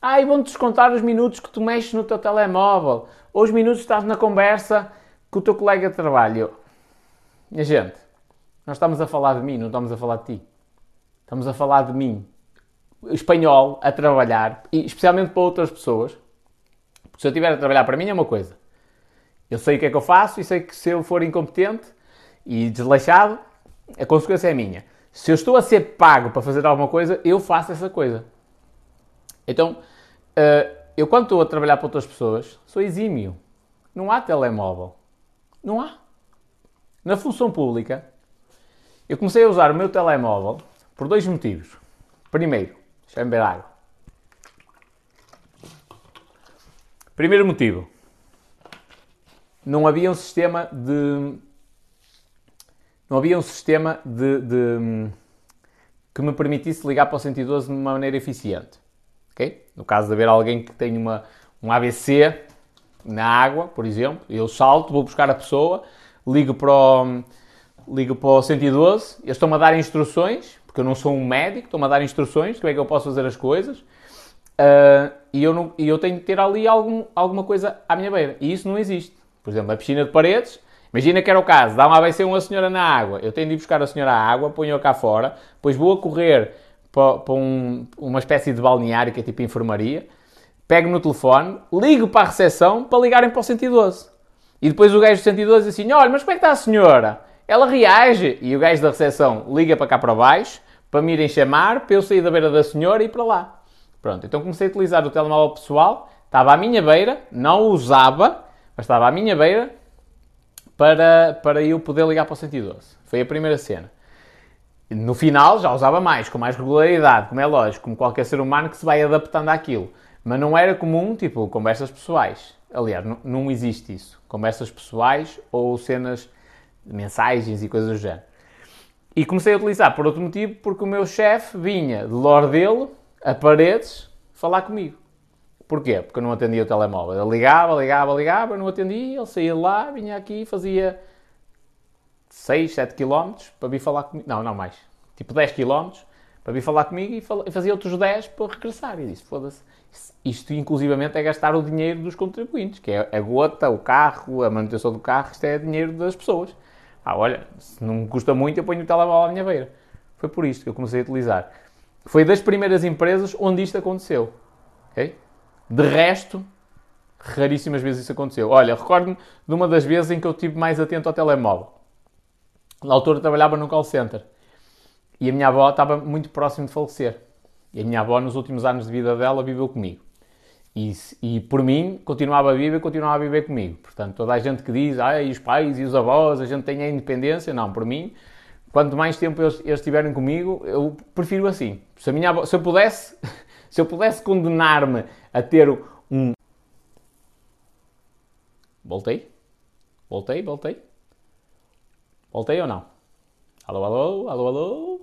Ah, e vão-te descontar os minutos que tu mexes no teu telemóvel. Ou os minutos que estás na conversa com o teu colega de trabalho. Minha gente, nós estamos a falar de mim, não estamos a falar de ti. Estamos a falar de mim, espanhol, a trabalhar, e especialmente para outras pessoas. Porque se eu estiver a trabalhar para mim é uma coisa. Eu sei o que é que eu faço e sei que se eu for incompetente e desleixado, a consequência é minha. Se eu estou a ser pago para fazer alguma coisa, eu faço essa coisa. Então, uh, eu quando estou a trabalhar para outras pessoas, sou exímio. Não há telemóvel. Não há. Na função pública, eu comecei a usar o meu telemóvel por dois motivos. Primeiro, deixa-me beber água. Primeiro motivo, não havia um sistema de não havia um sistema de, de, que me permitisse ligar para o 112 de uma maneira eficiente. Okay? No caso de haver alguém que tem uma, um AVC na água, por exemplo, eu salto, vou buscar a pessoa, ligo para o, ligo para o 112, eles estão-me a dar instruções, porque eu não sou um médico, estão-me a dar instruções de como é que eu posso fazer as coisas, uh, e, eu não, e eu tenho que ter ali algum, alguma coisa à minha beira. E isso não existe. Por exemplo, a piscina de paredes, Imagina que era o caso, dá uma AVC uma senhora na água, eu tenho de ir buscar a senhora à água, ponho-a cá fora, depois vou a correr para, para um, uma espécie de balneário que é tipo enfermaria, pego no telefone, ligo para a recepção para ligarem para o 112. E depois o gajo do 112 diz assim, olha, mas como é que está a senhora? Ela reage e o gajo da recepção liga para cá para baixo, para me irem chamar, para eu sair da beira da senhora e ir para lá. Pronto, então comecei a utilizar o telemóvel pessoal, estava à minha beira, não o usava, mas estava à minha beira, para, para eu poder ligar para o 112. Foi a primeira cena. No final já usava mais, com mais regularidade, como é lógico, como qualquer ser humano que se vai adaptando àquilo. Mas não era comum, tipo, conversas pessoais. Aliás, não, existe isso. Conversas pessoais ou cenas mensagens e coisas do género. E comecei a utilizar por outro motivo, porque o meu chefe vinha de Lordelo a paredes falar comigo. Porquê? Porque eu não atendia o telemóvel. Ele ligava, ligava, ligava, não atendia, ele saía de lá, vinha aqui, fazia 6, 7 km para vir falar comigo. Não, não mais. Tipo 10 km para vir falar comigo e, fazia outros 10 para regressar. E disse: foda-se. Isto, inclusivamente, é gastar o dinheiro dos contribuintes, que é a gota, o carro, a manutenção do carro, isto é dinheiro das pessoas. Ah, olha, se não me custa muito, eu ponho o telemóvel à minha beira. Foi por isto que eu comecei a utilizar. Foi das primeiras empresas onde isto aconteceu. Okay? De resto, raríssimas vezes isso aconteceu. Olha, recordo-me de uma das vezes em que eu estive mais atento ao telemóvel. Na altura trabalhava no call center. E a minha avó estava muito próximo de falecer. E a minha avó, nos últimos anos de vida dela, viveu comigo. E, e por mim, continuava viva e continuava a viver comigo. Portanto, toda a gente que diz, ah, e os pais e os avós, a gente tem a independência, não, por mim, quanto mais tempo eles, eles estiverem comigo, eu prefiro assim. Se, a minha avó, se eu pudesse, se eu pudesse condenar-me a ter um... Voltei? Voltei, voltei? Voltei ou não? Alô, alô, alô, alô?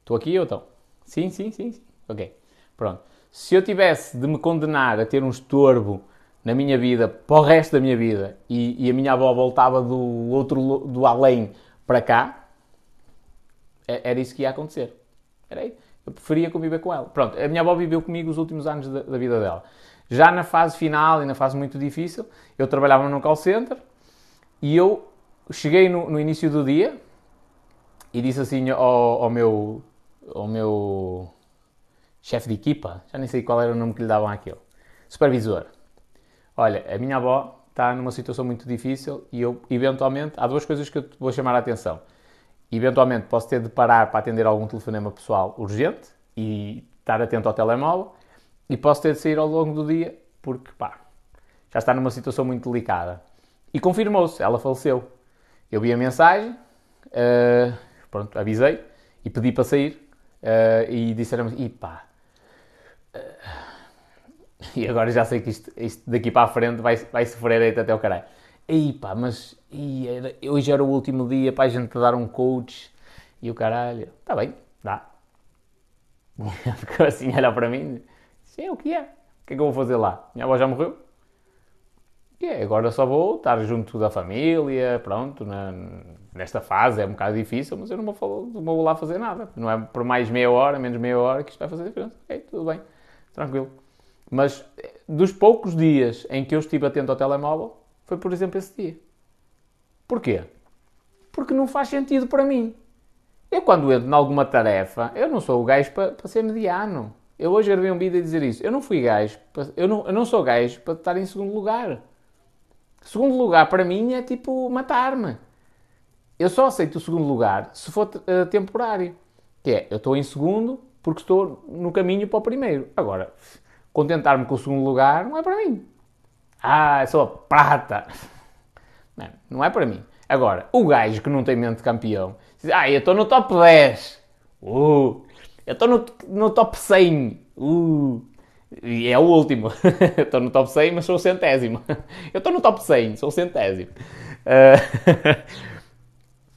Estou aqui ou estou? Sim, sim, sim, sim. Ok. Pronto. Se eu tivesse de me condenar a ter um estorbo na minha vida, para o resto da minha vida, e, e a minha avó voltava do outro, do além para cá, é, era isso que ia acontecer. Era aí. Eu preferia conviver com ela. Pronto, a minha avó viveu comigo os últimos anos da, da vida dela. Já na fase final e na fase muito difícil, eu trabalhava num call center e eu cheguei no, no início do dia e disse assim ao, ao meu ao meu chefe de equipa, já nem sei qual era o nome que lhe davam àquele, supervisor. Olha, a minha avó está numa situação muito difícil e eu, eventualmente, há duas coisas que eu vou chamar a atenção. Eventualmente posso ter de parar para atender algum telefonema pessoal urgente e estar atento ao telemóvel e posso ter de sair ao longo do dia porque, pá, já está numa situação muito delicada. E confirmou-se, ela faleceu. Eu vi a mensagem, uh, pronto, avisei e pedi para sair uh, e disseram-me, e pá, uh, e agora já sei que isto, isto, daqui para a frente vai, vai sofrer até o caralho. E pá, mas e era, hoje era o último dia para a gente dar um coach e o caralho, está bem, dá. Ficou assim, olha para mim, sim, é o que é? O que é que eu vou fazer lá? Minha avó já morreu? E é, agora só vou estar junto da família, pronto, na, nesta fase é um bocado difícil, mas eu não vou, não vou lá fazer nada. Não é por mais meia hora, menos meia hora que isto vai fazer diferença. Ok, tudo bem, tranquilo. Mas eh, dos poucos dias em que eu estive atento ao telemóvel, foi por exemplo esse dia. Porquê? Porque não faz sentido para mim. Eu quando entro em alguma tarefa, eu não sou o gajo para, para ser mediano. Eu hoje gravei um vídeo a dizer isso. Eu não fui gajo, para, eu, não, eu não sou gajo para estar em segundo lugar. Segundo lugar, para mim, é tipo matar-me. Eu só aceito o segundo lugar se for uh, temporário. Que é, eu estou em segundo porque estou no caminho para o primeiro. Agora, contentar-me com o segundo lugar não é para mim. Ah, eu sou a prata. Não, não é para mim. Agora, o gajo que não tem mente de campeão diz, ah, eu estou no top 10. Uh, eu estou no, no top 100. Uh, e é o último. estou no top 100, mas sou o centésimo. Eu estou no top 100, sou o centésimo. Uh,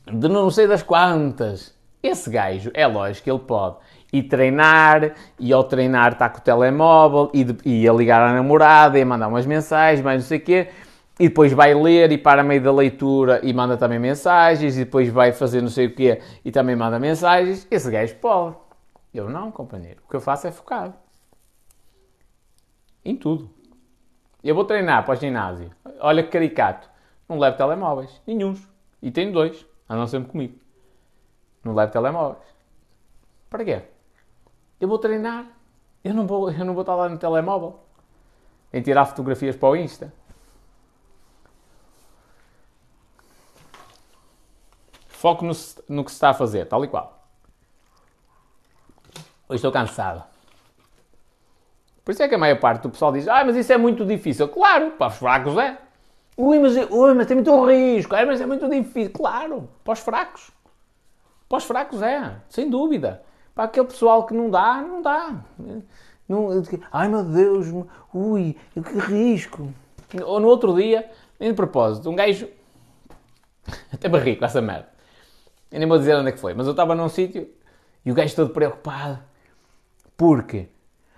de não sei das quantas. Esse gajo, é lógico que ele pode ir treinar, e ao treinar está com o telemóvel, e, de, e a ligar à namorada, e mandar umas mensagens, mais não sei o quê, e depois vai ler e para meio da leitura e manda também mensagens, e depois vai fazer não sei o quê e também manda mensagens. Esse gajo pode. Eu não, companheiro. O que eu faço é focado. Em tudo. Eu vou treinar para o ginásio. Olha que caricato. Não levo telemóveis. Nenhuns. E tenho dois. Andam sempre comigo. Não levo telemóveis. Para quê? Eu vou treinar. Eu não vou, eu não vou estar lá no telemóvel. Em tirar fotografias para o Insta. Foco no, no que se está a fazer, tal e qual. Hoje estou cansado. Por isso é que a maior parte do pessoal diz: Ah, mas isso é muito difícil. Claro, para os fracos é. Ui, mas, ui, mas tem muito risco. Ah, mas é muito difícil. Claro, para os fracos. Para os fracos é, sem dúvida. Para aquele pessoal que não dá, não dá. Não, ai meu Deus, ui, que risco. Ou no outro dia, Nem de propósito, um gajo. Até barri com essa merda. Eu nem vou dizer onde é que foi, mas eu estava num sítio e o gajo todo preocupado. Porque?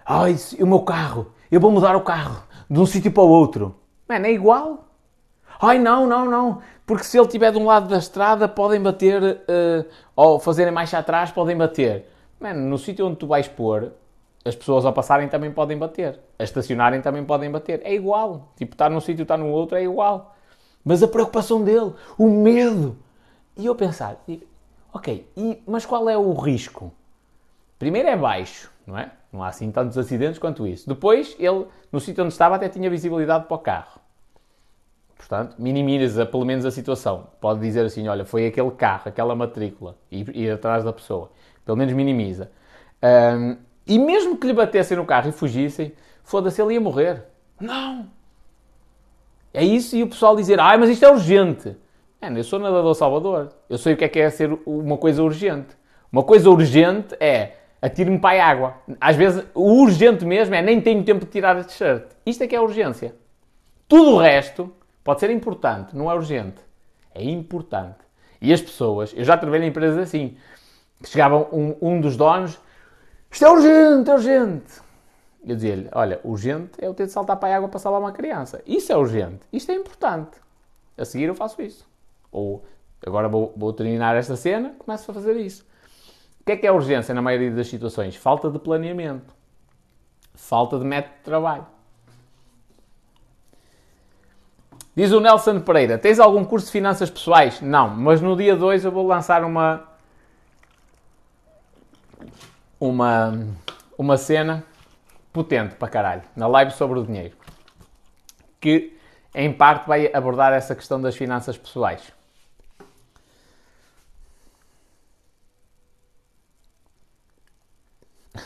Ai, o meu carro, eu vou mudar o carro de um sítio para o outro. Mano, é igual. Ai, não, não, não. Porque se ele estiver de um lado da estrada, podem bater, uh, ou fazerem mais atrás, podem bater. Mano, no sítio onde tu vais pôr, as pessoas ao passarem também podem bater. A estacionarem também podem bater. É igual. Tipo, estar num sítio, estar no outro, é igual. Mas a preocupação dele, o medo. E eu pensar, ok, e, mas qual é o risco? Primeiro é baixo, não é? Não há assim tantos acidentes quanto isso. Depois, ele, no sítio onde estava, até tinha visibilidade para o carro. Portanto, minimiza pelo menos a situação. Pode dizer assim, olha, foi aquele carro, aquela matrícula, e ir atrás da pessoa. Pelo menos minimiza. Um, e mesmo que lhe batessem no carro e fugissem, foda-se, ele ia morrer. Não! É isso e o pessoal dizer, ai, mas isto é urgente. É, eu sou nadador Salvador. Eu sei o que é que é ser uma coisa urgente. Uma coisa urgente é atire-me para a água. Às vezes, o urgente mesmo é nem tenho tempo de tirar a t-shirt. Isto é que é urgência. Tudo o resto pode ser importante, não é urgente. É importante. E as pessoas, eu já trabalhei em empresas assim, chegava um, um dos donos, isto é urgente, é urgente. Eu dizia-lhe, olha, urgente é eu ter de saltar para a água para salvar uma criança. Isso é urgente. Isto é importante. A seguir eu faço isso. Ou, agora vou, vou terminar esta cena, começo a fazer isso. O que é que é urgência na maioria das situações? Falta de planeamento. Falta de método de trabalho. Diz o Nelson Pereira: Tens algum curso de finanças pessoais? Não, mas no dia 2 eu vou lançar uma. Uma. Uma cena potente para caralho, na live sobre o dinheiro. Que em parte vai abordar essa questão das finanças pessoais.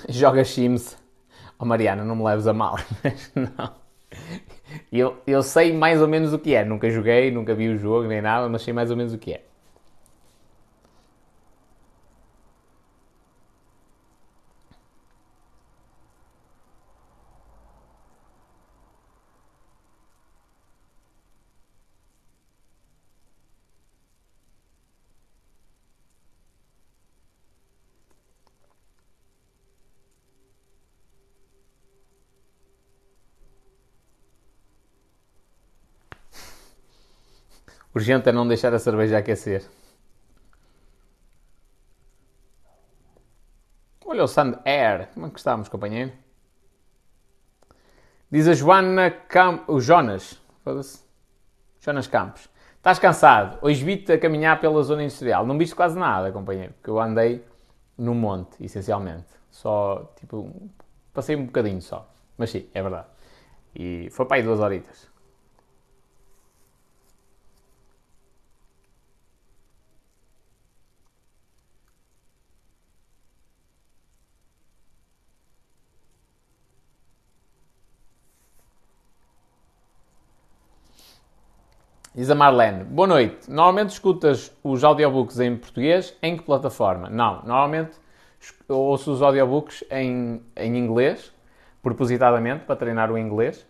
Joga Sims. Oh Mariana, não me leves a mal, mas não. Eu, eu sei mais ou menos o que é. Nunca joguei, nunca vi o jogo nem nada, mas sei mais ou menos o que é. Urgente é não deixar a cerveja aquecer. Olha o Sand Air. Como é que estamos, companheiro? Diz a Joana Cam... O Jonas. Foda-se. Jonas Campos. Estás cansado? Hoje vi-te a caminhar pela zona industrial. Não viste quase nada, companheiro. Porque eu andei no monte, essencialmente. Só, tipo, passei um bocadinho só. Mas sim, é verdade. E foi para aí duas horitas. Diz a Marlene, boa noite. Normalmente escutas os audiobooks em português em que plataforma? Não, normalmente ouço os audiobooks em, em inglês, propositadamente, para treinar o inglês.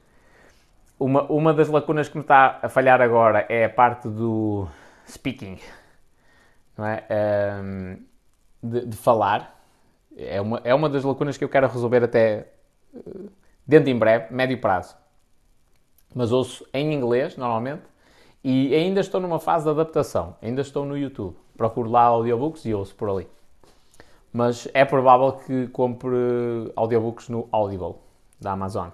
Uma, uma das lacunas que me está a falhar agora é a parte do speaking, não é? Um, de, de, falar. É uma, é uma das lacunas que eu quero resolver até eh, dentro em breve, médio prazo. Mas ouço em inglês, normalmente, e ainda estou numa fase de adaptação, ainda estou no YouTube. Procuro lá audiobooks e ouço por ali. Mas é provável que compre audiobooks no Audible, da Amazon.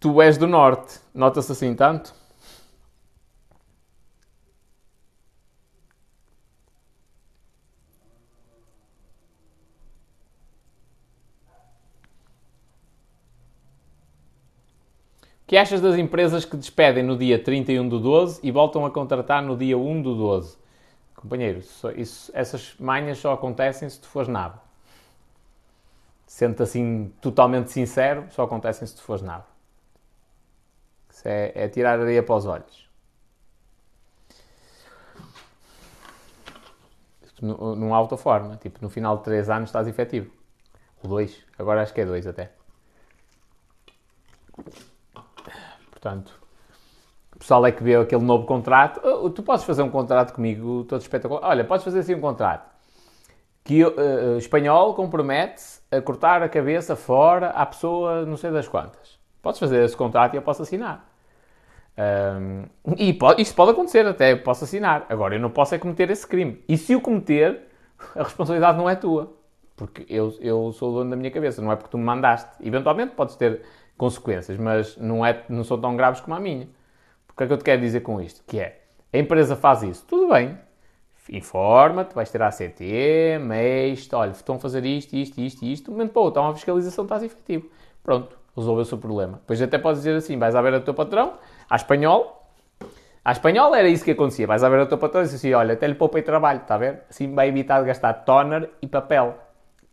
Tu és do Norte, nota-se assim tanto? Que achas das empresas que despedem no dia 31 do 12 e voltam a contratar no dia 1 do 12? Companheiro, isso, isso, essas manhas só acontecem se tu fores nada. Sendo assim totalmente sincero, só acontecem se tu fores nada. Isso é, é tirar areia para os olhos. há outra forma. Tipo, no final de 3 anos estás efetivo. Ou 2. Agora acho que é 2 até. Portanto, o pessoal é que vê aquele novo contrato. Oh, tu podes fazer um contrato comigo todo espetacular. Olha, podes fazer assim um contrato. Que uh, espanhol compromete-se a cortar a cabeça fora à pessoa não sei das quantas. Podes fazer esse contrato e eu posso assinar. Um, e pode, pode acontecer, até posso assinar. Agora, eu não posso é cometer esse crime. E se o cometer, a responsabilidade não é tua. Porque eu, eu sou o dono da minha cabeça, não é porque tu me mandaste. Eventualmente podes ter consequências, mas não, é, não são tão graves como a minha. O que é que eu te quero dizer com isto? Que é, a empresa faz isso, tudo bem, informa-te, vais ter ACT, MEIS, olha, estão a fazer isto, isto, isto, isto, de um momento para outro, há uma fiscalização, estás efetivo. Pronto, resolveu-se o problema. Depois até podes dizer assim, vais à beira do teu patrão, à espanhol, à espanhol era isso que acontecia, vais à beira do teu patrão e diz assim, olha, até lhe poupei trabalho, está a ver? Assim vai evitar de gastar toner e papel.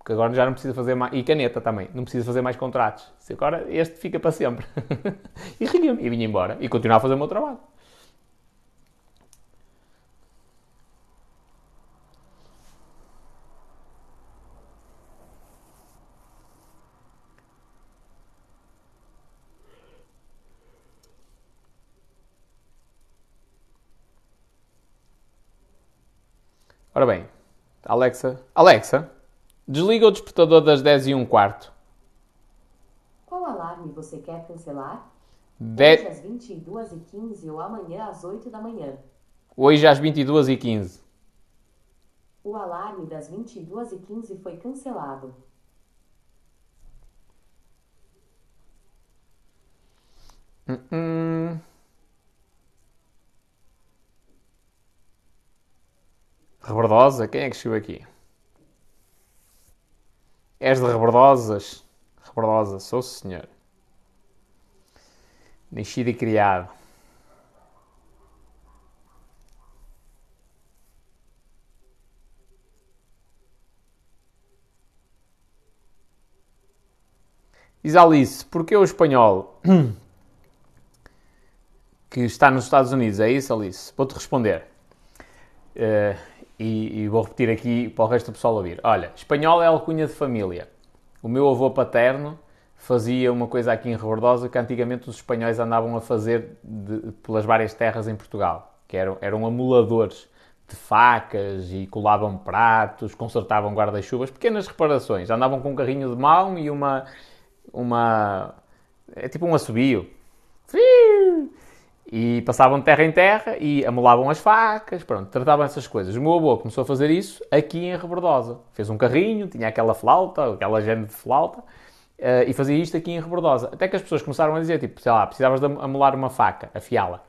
Porque agora já não precisa fazer mais. E caneta também. Não precisa fazer mais contratos. Agora este fica para sempre. e ria-me. E vinha embora. E continuava a fazer o meu trabalho. Ora bem, Alexa. Alexa, desliga o despertador das 10 e um quarto. Qual alarme você quer cancelar? De... Hoje às 22h15 ou amanhã às 8 da manhã. Hoje às 22h15. O alarme das 22h15 foi cancelado. Hum, hum. Rebordosa? Quem é que chegou aqui? És de Rebordosas? Rebordosa, sou senhor. Nascido e criado. Diz Alice, porquê o espanhol que está nos Estados Unidos? É isso, Alice? Vou-te responder. Uh, e, e, vou repetir aqui para o resto do pessoal ouvir. Olha, espanhol é alcunha de família. O meu avô paterno fazia uma coisa aqui em Rebordosa que antigamente os espanhóis andavam a fazer de, pelas várias terras em Portugal, que eram, eram amuladores de facas e colavam pratos, consertavam guarda-chuvas, pequenas reparações. Andavam com um carrinho de mão e uma... uma é tipo um assobio. E passavam de terra em terra e amolavam as facas, pronto, tratavam essas coisas. O meu avô começou a fazer isso aqui em Rebordosa. Fez um carrinho, tinha aquela flauta, aquela género de flauta, uh, e fazia isto aqui em Rebordosa. Até que as pessoas começaram a dizer, tipo, sei lá, precisavas de amolar uma faca, afiá-la.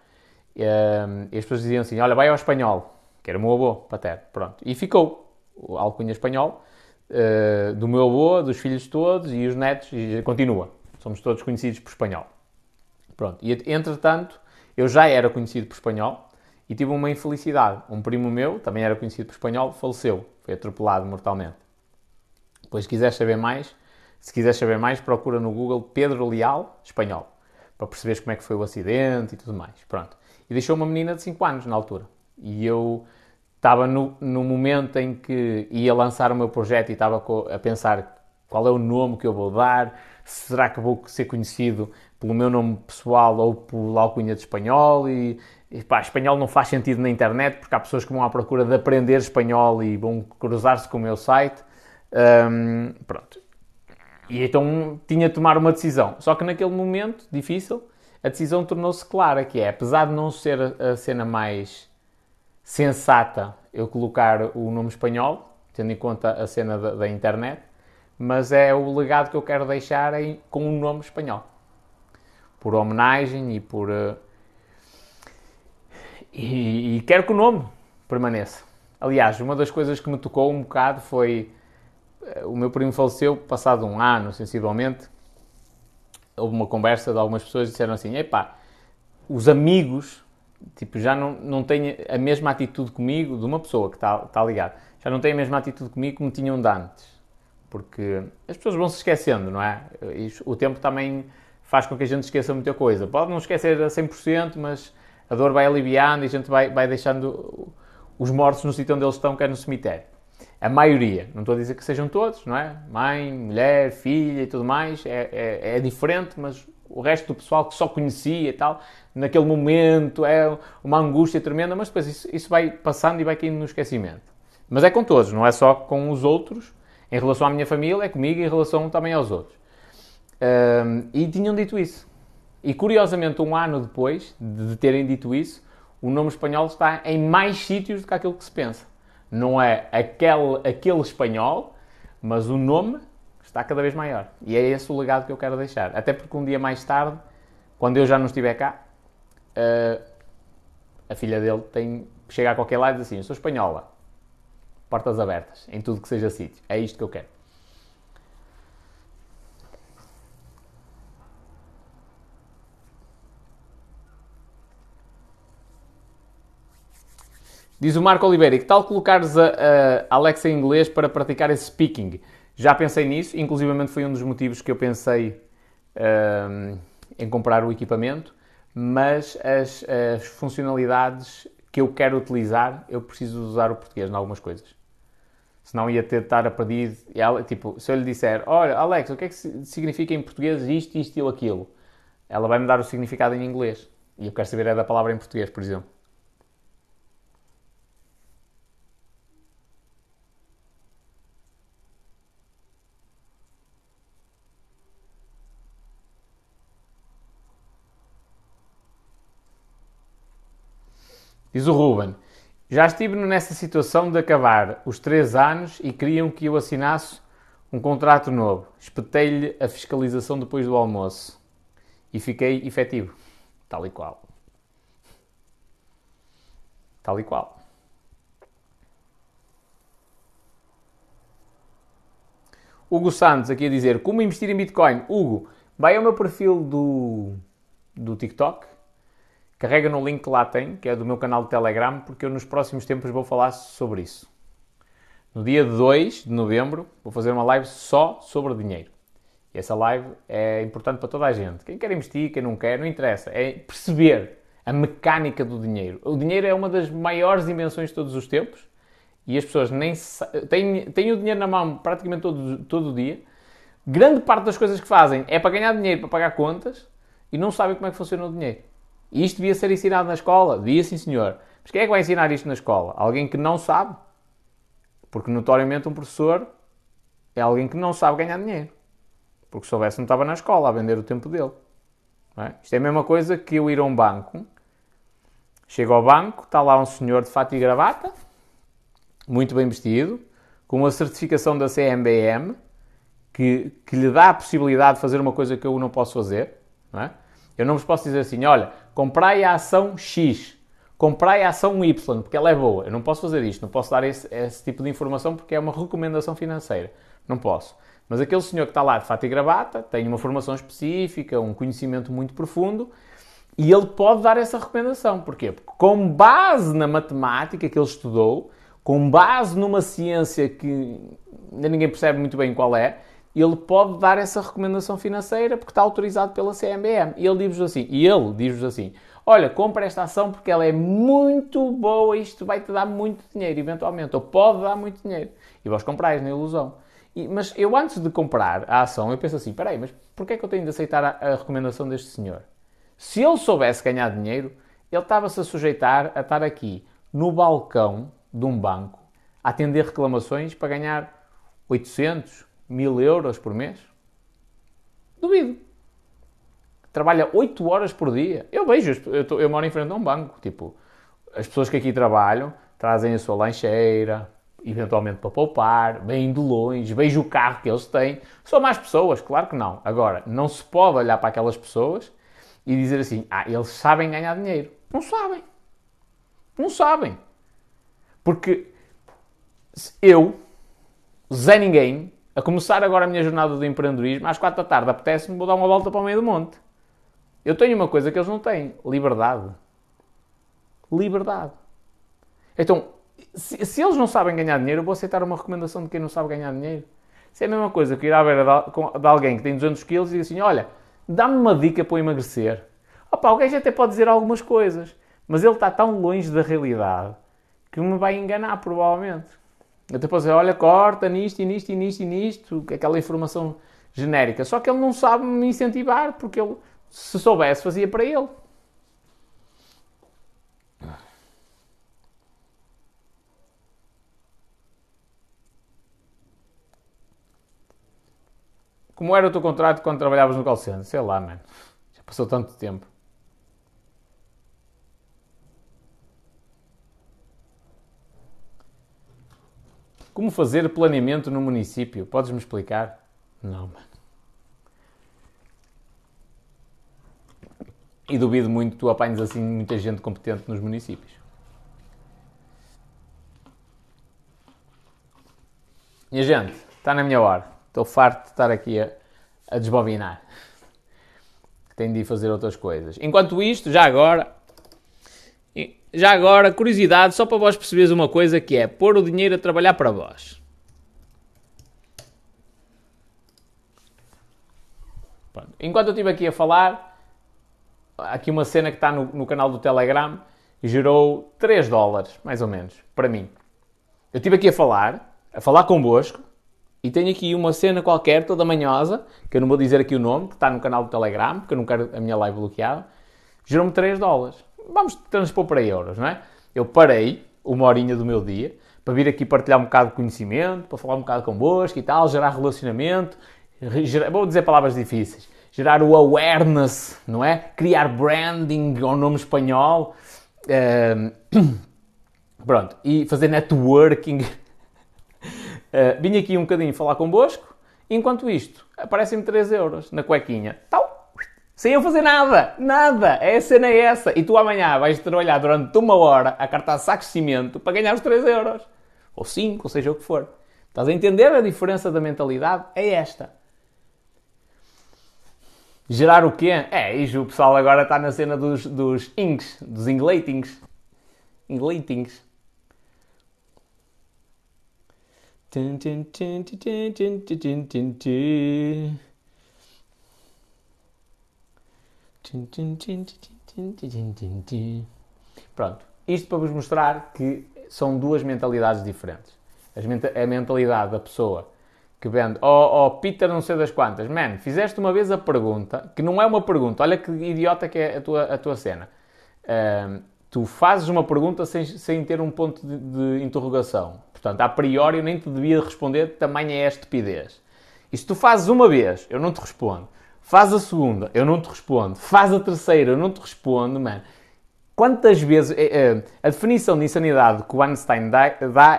Uh, e as pessoas diziam assim, olha, vai ao espanhol, que era o meu avô, paterno, pronto. E ficou o alcunha espanhol, uh, do meu avô, dos filhos todos e os netos, e continua. Somos todos conhecidos por espanhol. Pronto, e entretanto eu já era conhecido por espanhol e tive uma infelicidade. Um primo meu, também era conhecido por espanhol, faleceu. Foi atropelado mortalmente. Depois, se quiseres saber mais, se quiseres saber mais, procura no Google Pedro Leal, espanhol, para perceberes como é que foi o acidente e tudo mais. Pronto. E deixou uma menina de 5 anos na altura. E eu estava no, no momento em que ia lançar o meu projeto e estava a pensar qual é o nome que eu vou dar, será que vou ser conhecido pelo meu nome pessoal ou pela alcunha de espanhol e, e pá, espanhol não faz sentido na internet porque há pessoas que vão à procura de aprender espanhol e vão cruzar-se com o meu site. Um, pronto. E então tinha de tomar uma decisão. Só que naquele momento difícil, a decisão tornou-se clara, que é, apesar de não ser a cena mais sensata eu colocar o nome espanhol, tendo em conta a cena da, da internet, mas é o legado que eu quero deixar em, com um nome espanhol por homenagem e por. Uh, e, e, quero que o nome permaneça. Aliás, uma das coisas que me tocou um bocado foi. Uh, o meu primo faleceu passado um ano, sensivelmente. Houve uma conversa de algumas pessoas que disseram assim: epá, os amigos tipo, já não, não têm a mesma atitude comigo de uma pessoa que está tá ligada. Já não têm a mesma atitude comigo como tinham de antes. Porque as pessoas vão se esquecendo, não é? o tempo também faz com que a gente esqueça muita coisa. Pode não esquecer a 100%, mas a dor vai aliviando e a gente vai, vai deixando os mortos no sítio onde eles estão, que é no cemitério. A maioria, não estou a dizer que sejam todos, não é? Mãe, mulher, filha e tudo mais, é, é, é diferente, mas o resto do pessoal que só conhecia e tal, naquele momento é uma angústia tremenda, mas depois isso, isso vai passando e vai caindo no esquecimento. Mas é com todos, não é só com os outros, em relação à minha família, é comigo em relação também aos outros. Um, e tinham dito isso. E curiosamente, um ano depois de terem dito isso, o nome espanhol está em mais sítios do que aquilo que se pensa. Não é aquele, aquele espanhol, mas o nome está cada vez maior. E é esse o legado que eu quero deixar. Até porque um dia mais tarde, quando eu já não estiver cá, uh, a filha dele tem chega a qualquer lado e diz assim: Eu sou espanhola. Portas abertas, em tudo que seja sítio. É isto que eu quero. Diz o Marco Oliveira, que tal colocares a, a Alexa em inglês para praticar esse speaking? Já pensei nisso, inclusivamente foi um dos motivos que eu pensei um, em comprar o equipamento, mas as, as, funcionalidades que eu quero utilizar, eu preciso usar o português em algumas coisas. Senão ia ter de estar a pedir, ela, tipo, se eu lhe disser, olha, Alex, o que é que significa em português isto, isto e aquilo? Ela vai-me dar o significado em inglês. E eu quero saber é da palavra em português, por exemplo. Diz o Ruben, já estive nessa situação de acabar os três anos e queriam que eu assinasse um contrato novo. Espetei-lhe a fiscalização depois do almoço e fiquei efetivo. Tal e qual. Tal e qual. Hugo Santos aqui a dizer como investir em Bitcoin. Hugo, vai ao meu perfil do, do TikTok Carrega no link que lá tem, que é do meu canal de Telegram, porque eu nos próximos tempos vou falar sobre isso. No dia 2 de novembro vou fazer uma live só sobre dinheiro. E essa live é importante para toda a gente. Quem quer investir, quem não quer, não interessa. É perceber a mecânica do dinheiro. O dinheiro é uma das maiores invenções de todos os tempos e as pessoas nem têm, têm o dinheiro na mão praticamente todo, todo o dia. Grande parte das coisas que fazem é para ganhar dinheiro, para pagar contas e não sabem como é que funciona o dinheiro. Isto devia ser ensinado na escola? Devia sim, senhor. Mas quem é que vai ensinar isto na escola? Alguém que não sabe. Porque, notoriamente, um professor é alguém que não sabe ganhar dinheiro. Porque se soubesse, não estava na escola a vender o tempo dele. É? Isto é a mesma coisa que eu ir a um banco. Chego ao banco, está lá um senhor de fato e gravata, muito bem vestido, com uma certificação da CMBM, que, que lhe dá a possibilidade de fazer uma coisa que eu não posso fazer. Não é? Eu não vos posso dizer assim, olha, comprai a ação X, comprai a ação Y, porque ela é boa. Eu não posso fazer isto, não posso dar esse, esse tipo de informação porque é uma recomendação financeira. Não posso. Mas aquele senhor que está lá de fato e gravata tem uma formação específica, um conhecimento muito profundo e ele pode dar essa recomendação. Porquê? Porque com base na matemática que ele estudou, com base numa ciência que ainda ninguém percebe muito bem qual é, ele pode dar essa recomendação financeira porque está autorizado pela CMBM. E ele diz-vos assim, e ele diz-vos assim, olha, compra esta ação porque ela é muito boa, isto vai-te dar muito dinheiro, eventualmente, ou pode dar muito dinheiro. E vós comprais na ilusão. E, mas eu antes de comprar a ação, eu penso assim, peraí, mas porquê é que eu tenho de aceitar a, a recomendação deste senhor? Se ele soubesse ganhar dinheiro, ele estava-se a sujeitar a estar aqui no balcão de um banco a atender reclamações para ganhar 800, mil euros por mês? Duvido. Trabalha 8 horas por dia. Eu vejo, eu, tô, eu moro em frente a um banco. Tipo, as pessoas que aqui trabalham trazem a sua lancheira, eventualmente para poupar, vêm de longe, vejo o carro que eles têm. São mais pessoas, claro que não. Agora, não se pode olhar para aquelas pessoas e dizer assim: ah, eles sabem ganhar dinheiro. Não sabem. Não sabem. Porque eu, Zé Ninguém, a começar agora a minha jornada do empreendedorismo, às quatro da tarde apetece-me, vou dar uma volta para o meio do monte. Eu tenho uma coisa que eles não têm: liberdade. Liberdade. Então, se, se, eles não sabem ganhar dinheiro, eu vou aceitar uma recomendação de quem não sabe ganhar dinheiro. Isso é a mesma coisa que ir à beira de, de alguém que tem 200 quilos e dizer assim: Olha, dá-me uma dica para emagrecer. Opa, o gajo até pode dizer algumas coisas, mas ele está tão longe da realidade que me vai enganar, provavelmente. Depois dizer, olha, corta nisto e nisto e nisto e nisto, aquela informação genérica. Só que ele não sabe me incentivar, porque ele, se soubesse, fazia para ele. Como era o teu contrato quando trabalhavas no call center? Sei lá, mano. Já passou tanto tempo. Como fazer planeamento no município? Podes-me explicar? Não, mano. E duvido muito que tu apanhes assim muita gente competente nos municípios. Minha gente, está na minha hora. Estou farto de estar aqui a, a desbobinar. Tenho de ir fazer outras coisas. Enquanto isto, já agora, já agora, curiosidade, só para vós perceberes uma coisa que é pôr o dinheiro a trabalhar para vós. Enquanto eu estive aqui a falar, aqui uma cena que está no, no canal do Telegram gerou 3 dólares, mais ou menos, para mim. Eu estive aqui a falar, a falar convosco, e tenho aqui uma cena qualquer, toda manhosa, que eu não vou dizer aqui o nome, que está no canal do Telegram, porque eu não quero a minha live bloqueada, gerou-me 3 dólares. Vamos transpor para euros, não é? Eu parei uma horinha do meu dia para vir aqui partilhar um bocado de conhecimento, para falar um bocado convosco e tal, gerar relacionamento, gerar, vou dizer palavras difíceis, gerar o awareness, não é? Criar branding ao nome espanhol, uh, pronto, e fazer networking Uh, vim aqui um bocadinho falar convosco, enquanto isto, aparecem-me 3 euros na cuequinha. Tal, sem eu fazer nada, nada, é a cena é essa. E tu amanhã vais trabalhar durante uma hora a cartar sacos de cimento para ganhar os 3 euros. Ou 5, ou seja o que for. Estás a entender a diferença da mentalidade? É esta. Gerar o quê? É, e o pessoal agora está na cena dos, dos inks, dos inglatings. Inglatings. Pronto, isto para vos mostrar que são duas mentalidades diferentes. A mentalidade da pessoa que vende, oh, oh Peter, não sei das quantas, man, fizeste uma vez a pergunta, que não é uma pergunta, olha que idiota que é a tua, a tua cena. Uh, tu fazes uma pergunta sem, sem ter um ponto de, de interrogação. Portanto, a priori eu nem te devia responder, tamanho é a estupidez. E se tu fazes uma vez, eu não te respondo. Faz a segunda, eu não te respondo. Faz a terceira, eu não te respondo, mano. Quantas vezes. É, é, a definição de insanidade que o Einstein dá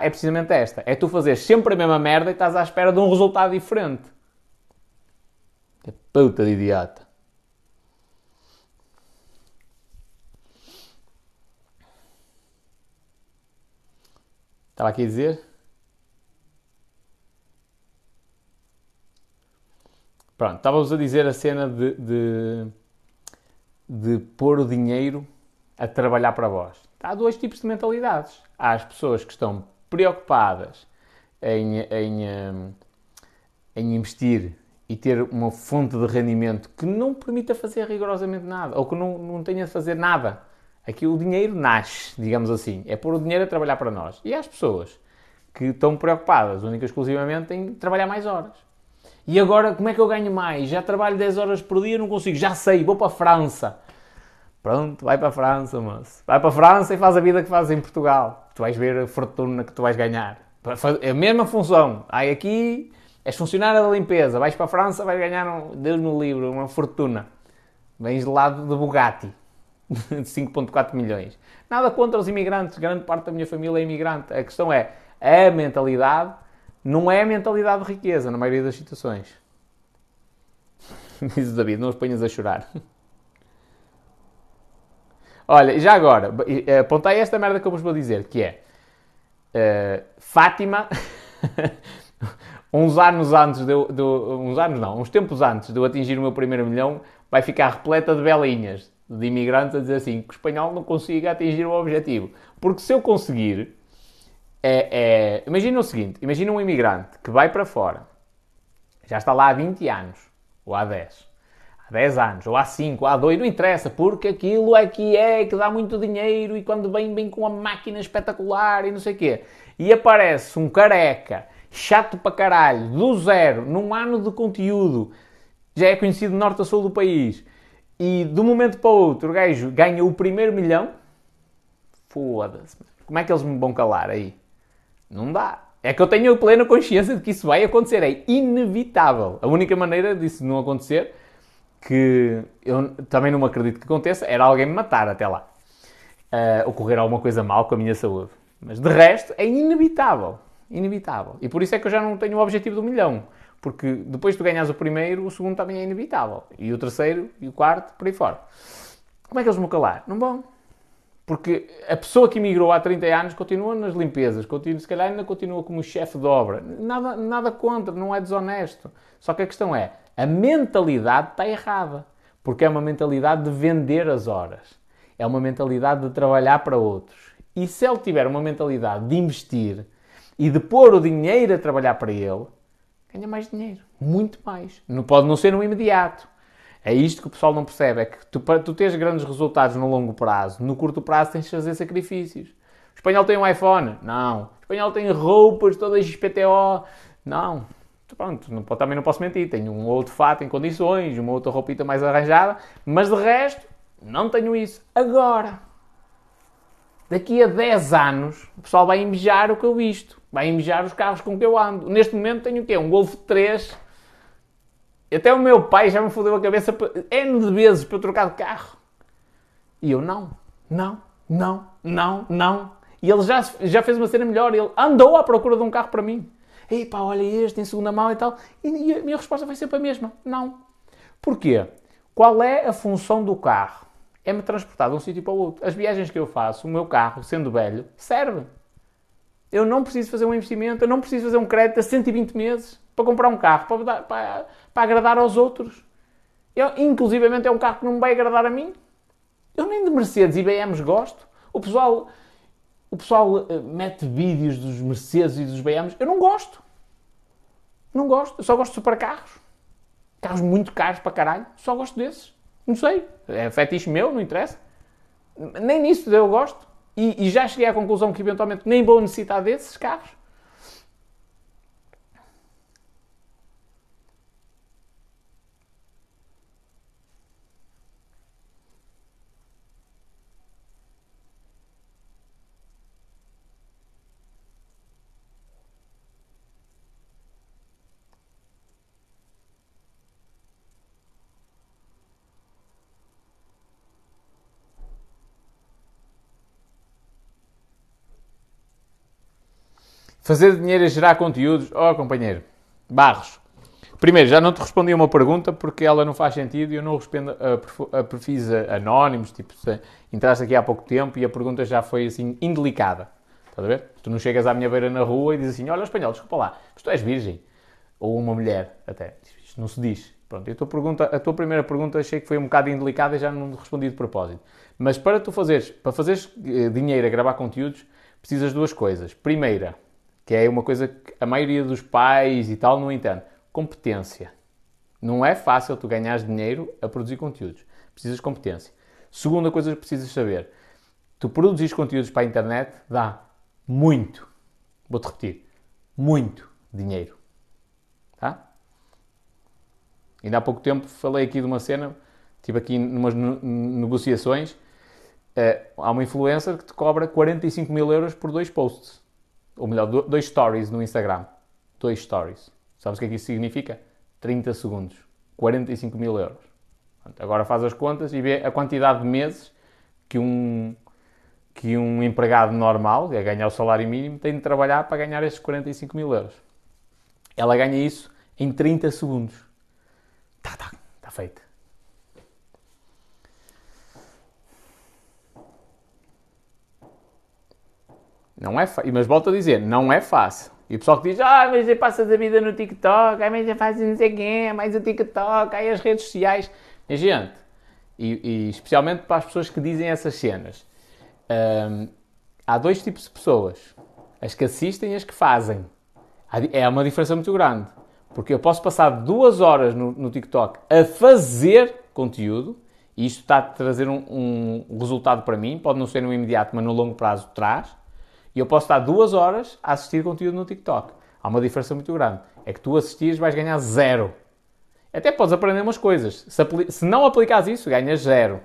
é precisamente esta: é tu fazer sempre a mesma merda e estás à espera de um resultado diferente. Que puta de idiota. Estava aqui a dizer. Pronto, estávamos a dizer a cena de, de, de pôr o dinheiro a trabalhar para vós. Há dois tipos de mentalidades. Há as pessoas que estão preocupadas em, em, em investir e ter uma fonte de rendimento que não permita fazer rigorosamente nada ou que não, não tenha de fazer nada Aqui o dinheiro nasce, digamos assim. É pôr o dinheiro a trabalhar para nós. E há as pessoas que estão preocupadas, única e exclusivamente, em trabalhar mais horas. E agora, como é que eu ganho mais? Já trabalho 10 horas por dia, não consigo. Já sei, vou para a França. Pronto, vai para a França, moço. Vai para a França e faz a vida que fazes em Portugal. Tu vais ver a fortuna que tu vais ganhar. É a mesma função. Aí aqui és funcionário da limpeza. Vais para a França, vais ganhar, um, Deus no livro, uma fortuna. Vens de lado de Bugatti. de 5,4 milhões. Nada contra os imigrantes, grande parte da minha família é imigrante. A questão é, a mentalidade não é a mentalidade de riqueza, na maioria das situações. Diz o David, não os ponhas a chorar. Olha, já agora, apontei esta merda que eu vos vou dizer, que é uh, Fátima, uns anos antes de, de, uns anos não, uns tempos antes de eu atingir o meu primeiro milhão, vai ficar repleta de belinhas de imigrantes a dizer assim que o espanhol não consiga atingir o objetivo. Porque se eu conseguir, é, é... imagina o seguinte, imagina um imigrante que vai para fora, já está lá há 20 anos, ou há 10. há 10 anos, ou há 5, ou há 2, não interessa, porque aquilo é que é, que dá muito dinheiro e quando vem, vem com uma máquina espetacular e não sei o quê. E aparece um careca, chato para caralho, do zero, num ano de conteúdo, já é conhecido norte a sul do país, e de um momento para o outro o gajo ganha o primeiro milhão, foda-se. Como é que eles me vão calar aí? Não dá. É que eu tenho plena consciência de que isso vai acontecer, é inevitável. A única maneira disso não acontecer, que eu também não acredito que aconteça, era alguém me matar até lá. Uh, ocorrer alguma coisa mal com a minha saúde. Mas de resto, é inevitável. Inevitável. E por isso é que eu já não tenho o objetivo do milhão. Porque depois de tu ganhas o primeiro, o segundo também é inevitável. E o terceiro, e o quarto, por aí fora. Como é que eles vão calar? Não vão. Porque a pessoa que emigrou há 30 anos continua nas limpezas, continua, se calhar ainda continua como chefe de obra. Nada, nada contra, não é desonesto. Só que a questão é, a mentalidade está errada. Porque é uma mentalidade de vender as horas. É uma mentalidade de trabalhar para outros. E se ele tiver uma mentalidade de investir e de pôr o dinheiro a trabalhar para ele, ganha mais dinheiro. Muito mais. Não pode não ser no imediato. É isto que o pessoal não percebe. É que tu, para tu grandes resultados no longo prazo, no curto prazo tens de fazer sacrifícios. O espanhol tem um iPhone? Não. O espanhol tem roupas todas XPTO? Não. Pronto, não, também não posso mentir. Tenho um outro fato em condições, uma outra roupita mais arranjada, mas de resto, não tenho isso. Agora, daqui a 10 anos, o pessoal vai invejar o que eu visto. Vai invejar os carros com que eu ando. Neste momento tenho o quê? Um Golf 3. Até o meu pai já me fodeu a cabeça N de vezes para eu trocar de carro. E eu, não, não, não, não, não. E ele já, já fez uma cena melhor. Ele andou à procura de um carro para mim. Ei pá, olha este em segunda mão e tal. E, e a minha resposta vai sempre a mesma. Não. Porquê? Qual é a função do carro? É-me transportar de um sítio para o outro. As viagens que eu faço, o meu carro, sendo velho, serve. Eu não preciso fazer um investimento, eu não preciso fazer um crédito a 120 meses para comprar um carro, para, para, para agradar aos outros. Eu, inclusivamente é um carro que não me vai agradar a mim. Eu nem de Mercedes e BMs gosto. O pessoal, o pessoal uh, mete vídeos dos Mercedes e dos BMs. Eu não gosto. Não gosto. Eu só gosto de supercarros. Carros muito caros para caralho. Só gosto desses. Não sei. É fetiche meu, não interessa. Nem nisso eu gosto. E, e já cheguei à conclusão que eventualmente nem vou necessitar desses carros. Fazer dinheiro a gerar conteúdos. Oh, companheiro. Barros. Primeiro, já não te respondi a uma pergunta porque ela não faz sentido e eu não respondo a, a perfis anónimos, tipo, entraste aqui há pouco tempo e a pergunta já foi assim, indelicada. Estás a ver? Tu não chegas à minha beira na rua e dizes assim: Olha, espanhol, desculpa lá, mas tu és virgem. Ou uma mulher, até. Isto não se diz. Pronto, e a tua, pergunta, a tua primeira pergunta achei que foi um bocado indelicada e já não respondi de propósito. Mas para tu fazeres, para fazeres eh, dinheiro a gravar conteúdos, precisas de duas coisas. Primeira, que é uma coisa que a maioria dos pais e tal não entende. Competência. Não é fácil tu ganhar dinheiro a produzir conteúdos. Precisas de competência. Segunda coisa que precisas saber. Tu produzis conteúdos para a internet dá muito, vou-te repetir, muito dinheiro. Tá? Ainda há pouco tempo falei aqui de uma cena, estive aqui numas negociações, uh, há uma influencer que te cobra 45 mil euros por dois posts ou melhor, dois stories no Instagram. Dois stories. Sabes o que é que isso significa? 30 segundos. 45 mil euros. Agora faz as contas e vê a quantidade de meses que um, que um empregado normal, que é ganhar o salário mínimo, tem de trabalhar para ganhar estes 45 mil euros. Ela ganha isso em 30 segundos. Tá, tá, está feito. Não é fácil. Mas volto a dizer, não é fácil. E o pessoal que diz, ah, mas você passa a vida no TikTok, ah, mas você faz não sei quem, mais o TikTok, aí as redes sociais. E, gente, e, e, especialmente para as pessoas que dizem essas cenas, hum, há dois tipos de pessoas. As que assistem e as que fazem. É uma diferença muito grande. Porque eu posso passar duas horas no, no TikTok a fazer conteúdo e isto está a trazer um, um, resultado para mim. Pode não ser no imediato, mas no longo prazo traz. E eu posso estar duas horas a assistir conteúdo no TikTok. Há uma diferença muito grande. É que tu assistires vais ganhar zero. Até podes aprender umas coisas. Se, se não aplicares isso, ganhas zero.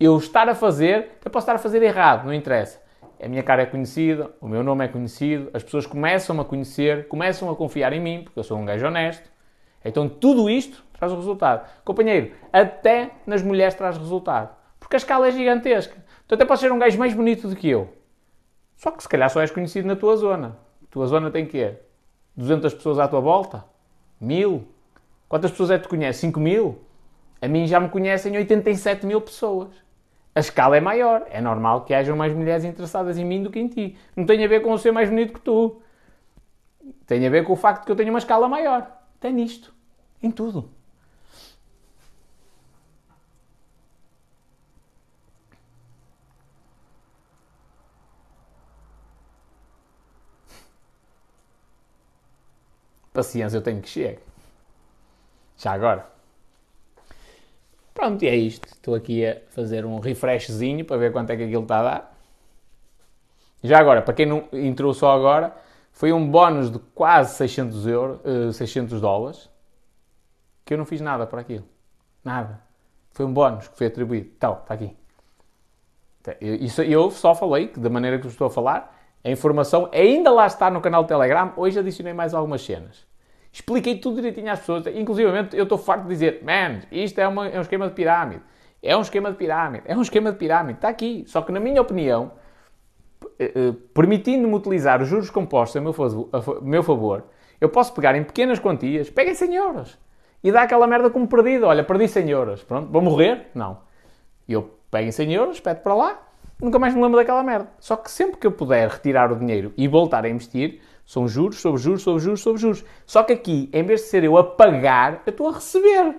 Eu estar a fazer, eu posso estar a fazer errado, não interessa a minha cara é conhecida, o meu nome é conhecido, as pessoas começam a conhecer, começam a confiar em mim, porque eu sou um gajo honesto. Então tudo isto traz resultado. Companheiro, até nas mulheres traz resultado. Porque a escala é gigantesca. Tu até podes ser um gajo mais bonito do que eu. Só que se calhar só és conhecido na tua zona. Tua zona tem quê? 200 pessoas à tua volta? Mil? Quantas pessoas é que te conhecem? 5 mil? A mim já me conhecem 87 mil pessoas a escala é maior. É normal que hajam mais mulheres interessadas em mim do que em ti. Não tem a ver com eu ser mais bonito que tu. Tem a ver com o facto de que eu tenho uma escala maior. Tem nisto. Em tudo. Paciência, eu tenho que chegar. Já agora. Pronto, e é isto. Estou aqui a fazer um refreshzinho para ver quanto é que aquilo está a dar. Já agora, para quem não entrou só agora, foi um bónus de quase 600, euros, uh, 600 dólares que eu não fiz nada por aquilo. Nada. Foi um bónus que foi atribuído. Então, está aqui. Isso, eu só falei, da maneira que estou a falar, a informação ainda lá está no canal do Telegram. Hoje adicionei mais algumas cenas. Expliquei tudo direitinho às pessoas. Inclusive, eu estou farto de dizer, man, isto é, uma, é um esquema de pirâmide. É um esquema de pirâmide. É um esquema de pirâmide. Está aqui. Só que, na minha opinião, eh, eh, permitindo-me utilizar os juros compostos a meu, favor, a meu favor, eu posso pegar em pequenas quantias, peguem 100 euros e dar aquela merda como perdido. Olha, perdi 100 euros. Pronto, vou morrer? Não. Eu pego em 100 euros, peto para lá, nunca mais me lembro daquela merda. Só que sempre que eu puder retirar o dinheiro e voltar a investir, são juros sobre juros sobre juros sobre juros. Só que aqui, em vez de ser eu a pagar, eu estou a receber.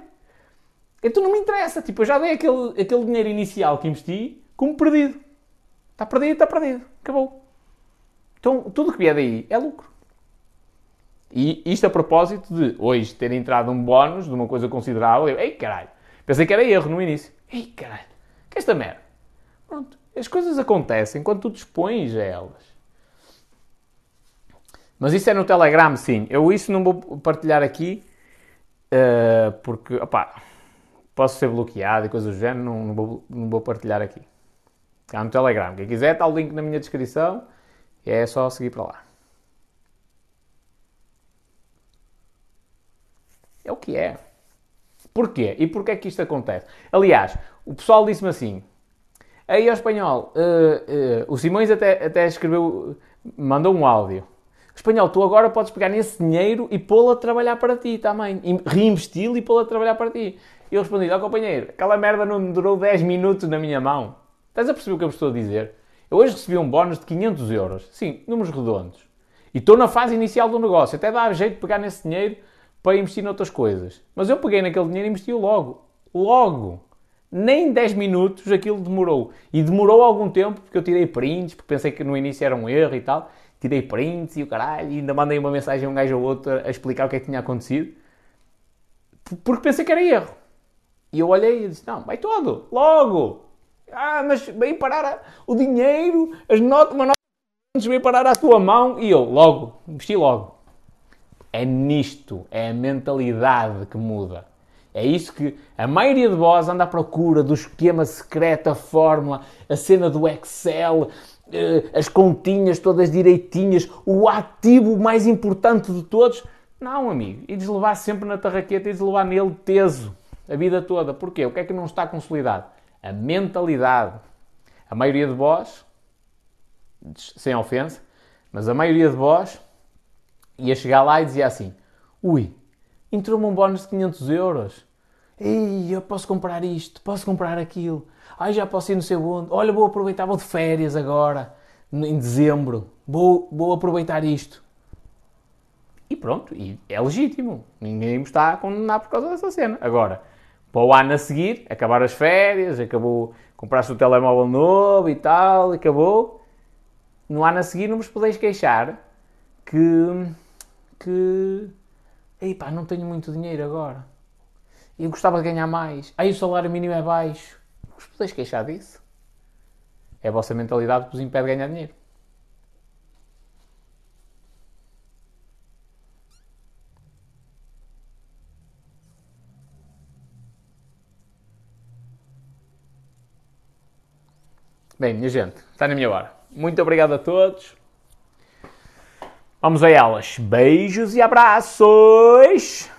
Então não me interessa. Tipo, eu já dei aquele, aquele dinheiro inicial que investi como perdido. Está perdido, está perdido. Acabou. Então, tudo que vier daí é lucro. E isto a propósito de hoje ter entrado um bónus de uma coisa considerável. Eu, ei caralho, pensei que era erro no início. Ei caralho, que é esta merda? Pronto, as coisas acontecem quando tu dispões a elas. Mas isso é no Telegram, sim. Eu isso não vou partilhar aqui uh, porque, opá, posso ser bloqueado e coisas do género, não, não, vou, não vou partilhar aqui. Está no Telegram. Quem quiser, está o link na minha descrição e é só seguir para lá. É o que é. Porquê? E porquê é que isto acontece? Aliás, o pessoal disse-me assim. Aí ao espanhol, uh, uh, o Simões até, até escreveu, mandou um áudio Espanhol, tu agora podes pegar nesse dinheiro e pô-lo a trabalhar para ti também. Reinvesti-lo e pô-lo a trabalhar para ti. Eu respondi, ó oh, companheiro, aquela merda não durou 10 minutos na minha mão. Estás a perceber o que eu estou a dizer? Eu hoje recebi um bónus de 500 euros. Sim, números redondos. E estou na fase inicial do negócio. Até dá jeito de pegar nesse dinheiro para investir noutras coisas. Mas eu peguei naquele dinheiro e investi-o logo. Logo. Nem 10 minutos aquilo demorou. E demorou algum tempo, porque eu tirei prints, porque pensei que no início era um erro e tal tirei prints e o caralho, e ainda mandei uma mensagem a um gajo ou outro a explicar o que é que tinha acontecido, porque pensei que era erro. E eu olhei e disse: Não, vai todo, logo. Ah, mas vem parar a... o dinheiro, as notas, uma nota vem parar à tua mão. E eu, logo, investi logo. É nisto, é a mentalidade que muda. É isso que a maioria de vós anda à procura do esquema secreto, a fórmula, a cena do Excel, eh, as continhas todas direitinhas, o ativo mais importante de todos. Não, amigo. E deslevar sempre na tarraqueta e deslevar nele teso a vida toda. Porquê? O que é que não está consolidado? A mentalidade. A maioria de vós, sem ofensa, mas a maioria de vós ia chegar lá e dizia assim: Ui, entrou-me um bónus de 500 euros. Ei, eu posso comprar isto, posso comprar aquilo. Ai, já posso ir no seu. Olha, vou aproveitar, vou de férias agora, em dezembro. Vou, vou aproveitar isto. E pronto, e é legítimo. Ninguém me está a condenar por causa dessa cena. Agora, para o ano a seguir, acabar as férias, acabou, compraste o telemóvel novo e tal, acabou. No ano a seguir não vos podeis queixar que, que Ei pá, não tenho muito dinheiro agora. Eu gostava de ganhar mais. Aí o salário mínimo é baixo. Vos podeis queixar disso? É a vossa mentalidade que vos impede de ganhar dinheiro. Bem, minha gente, está na minha hora. Muito obrigado a todos. Vamos a elas. Beijos e abraços!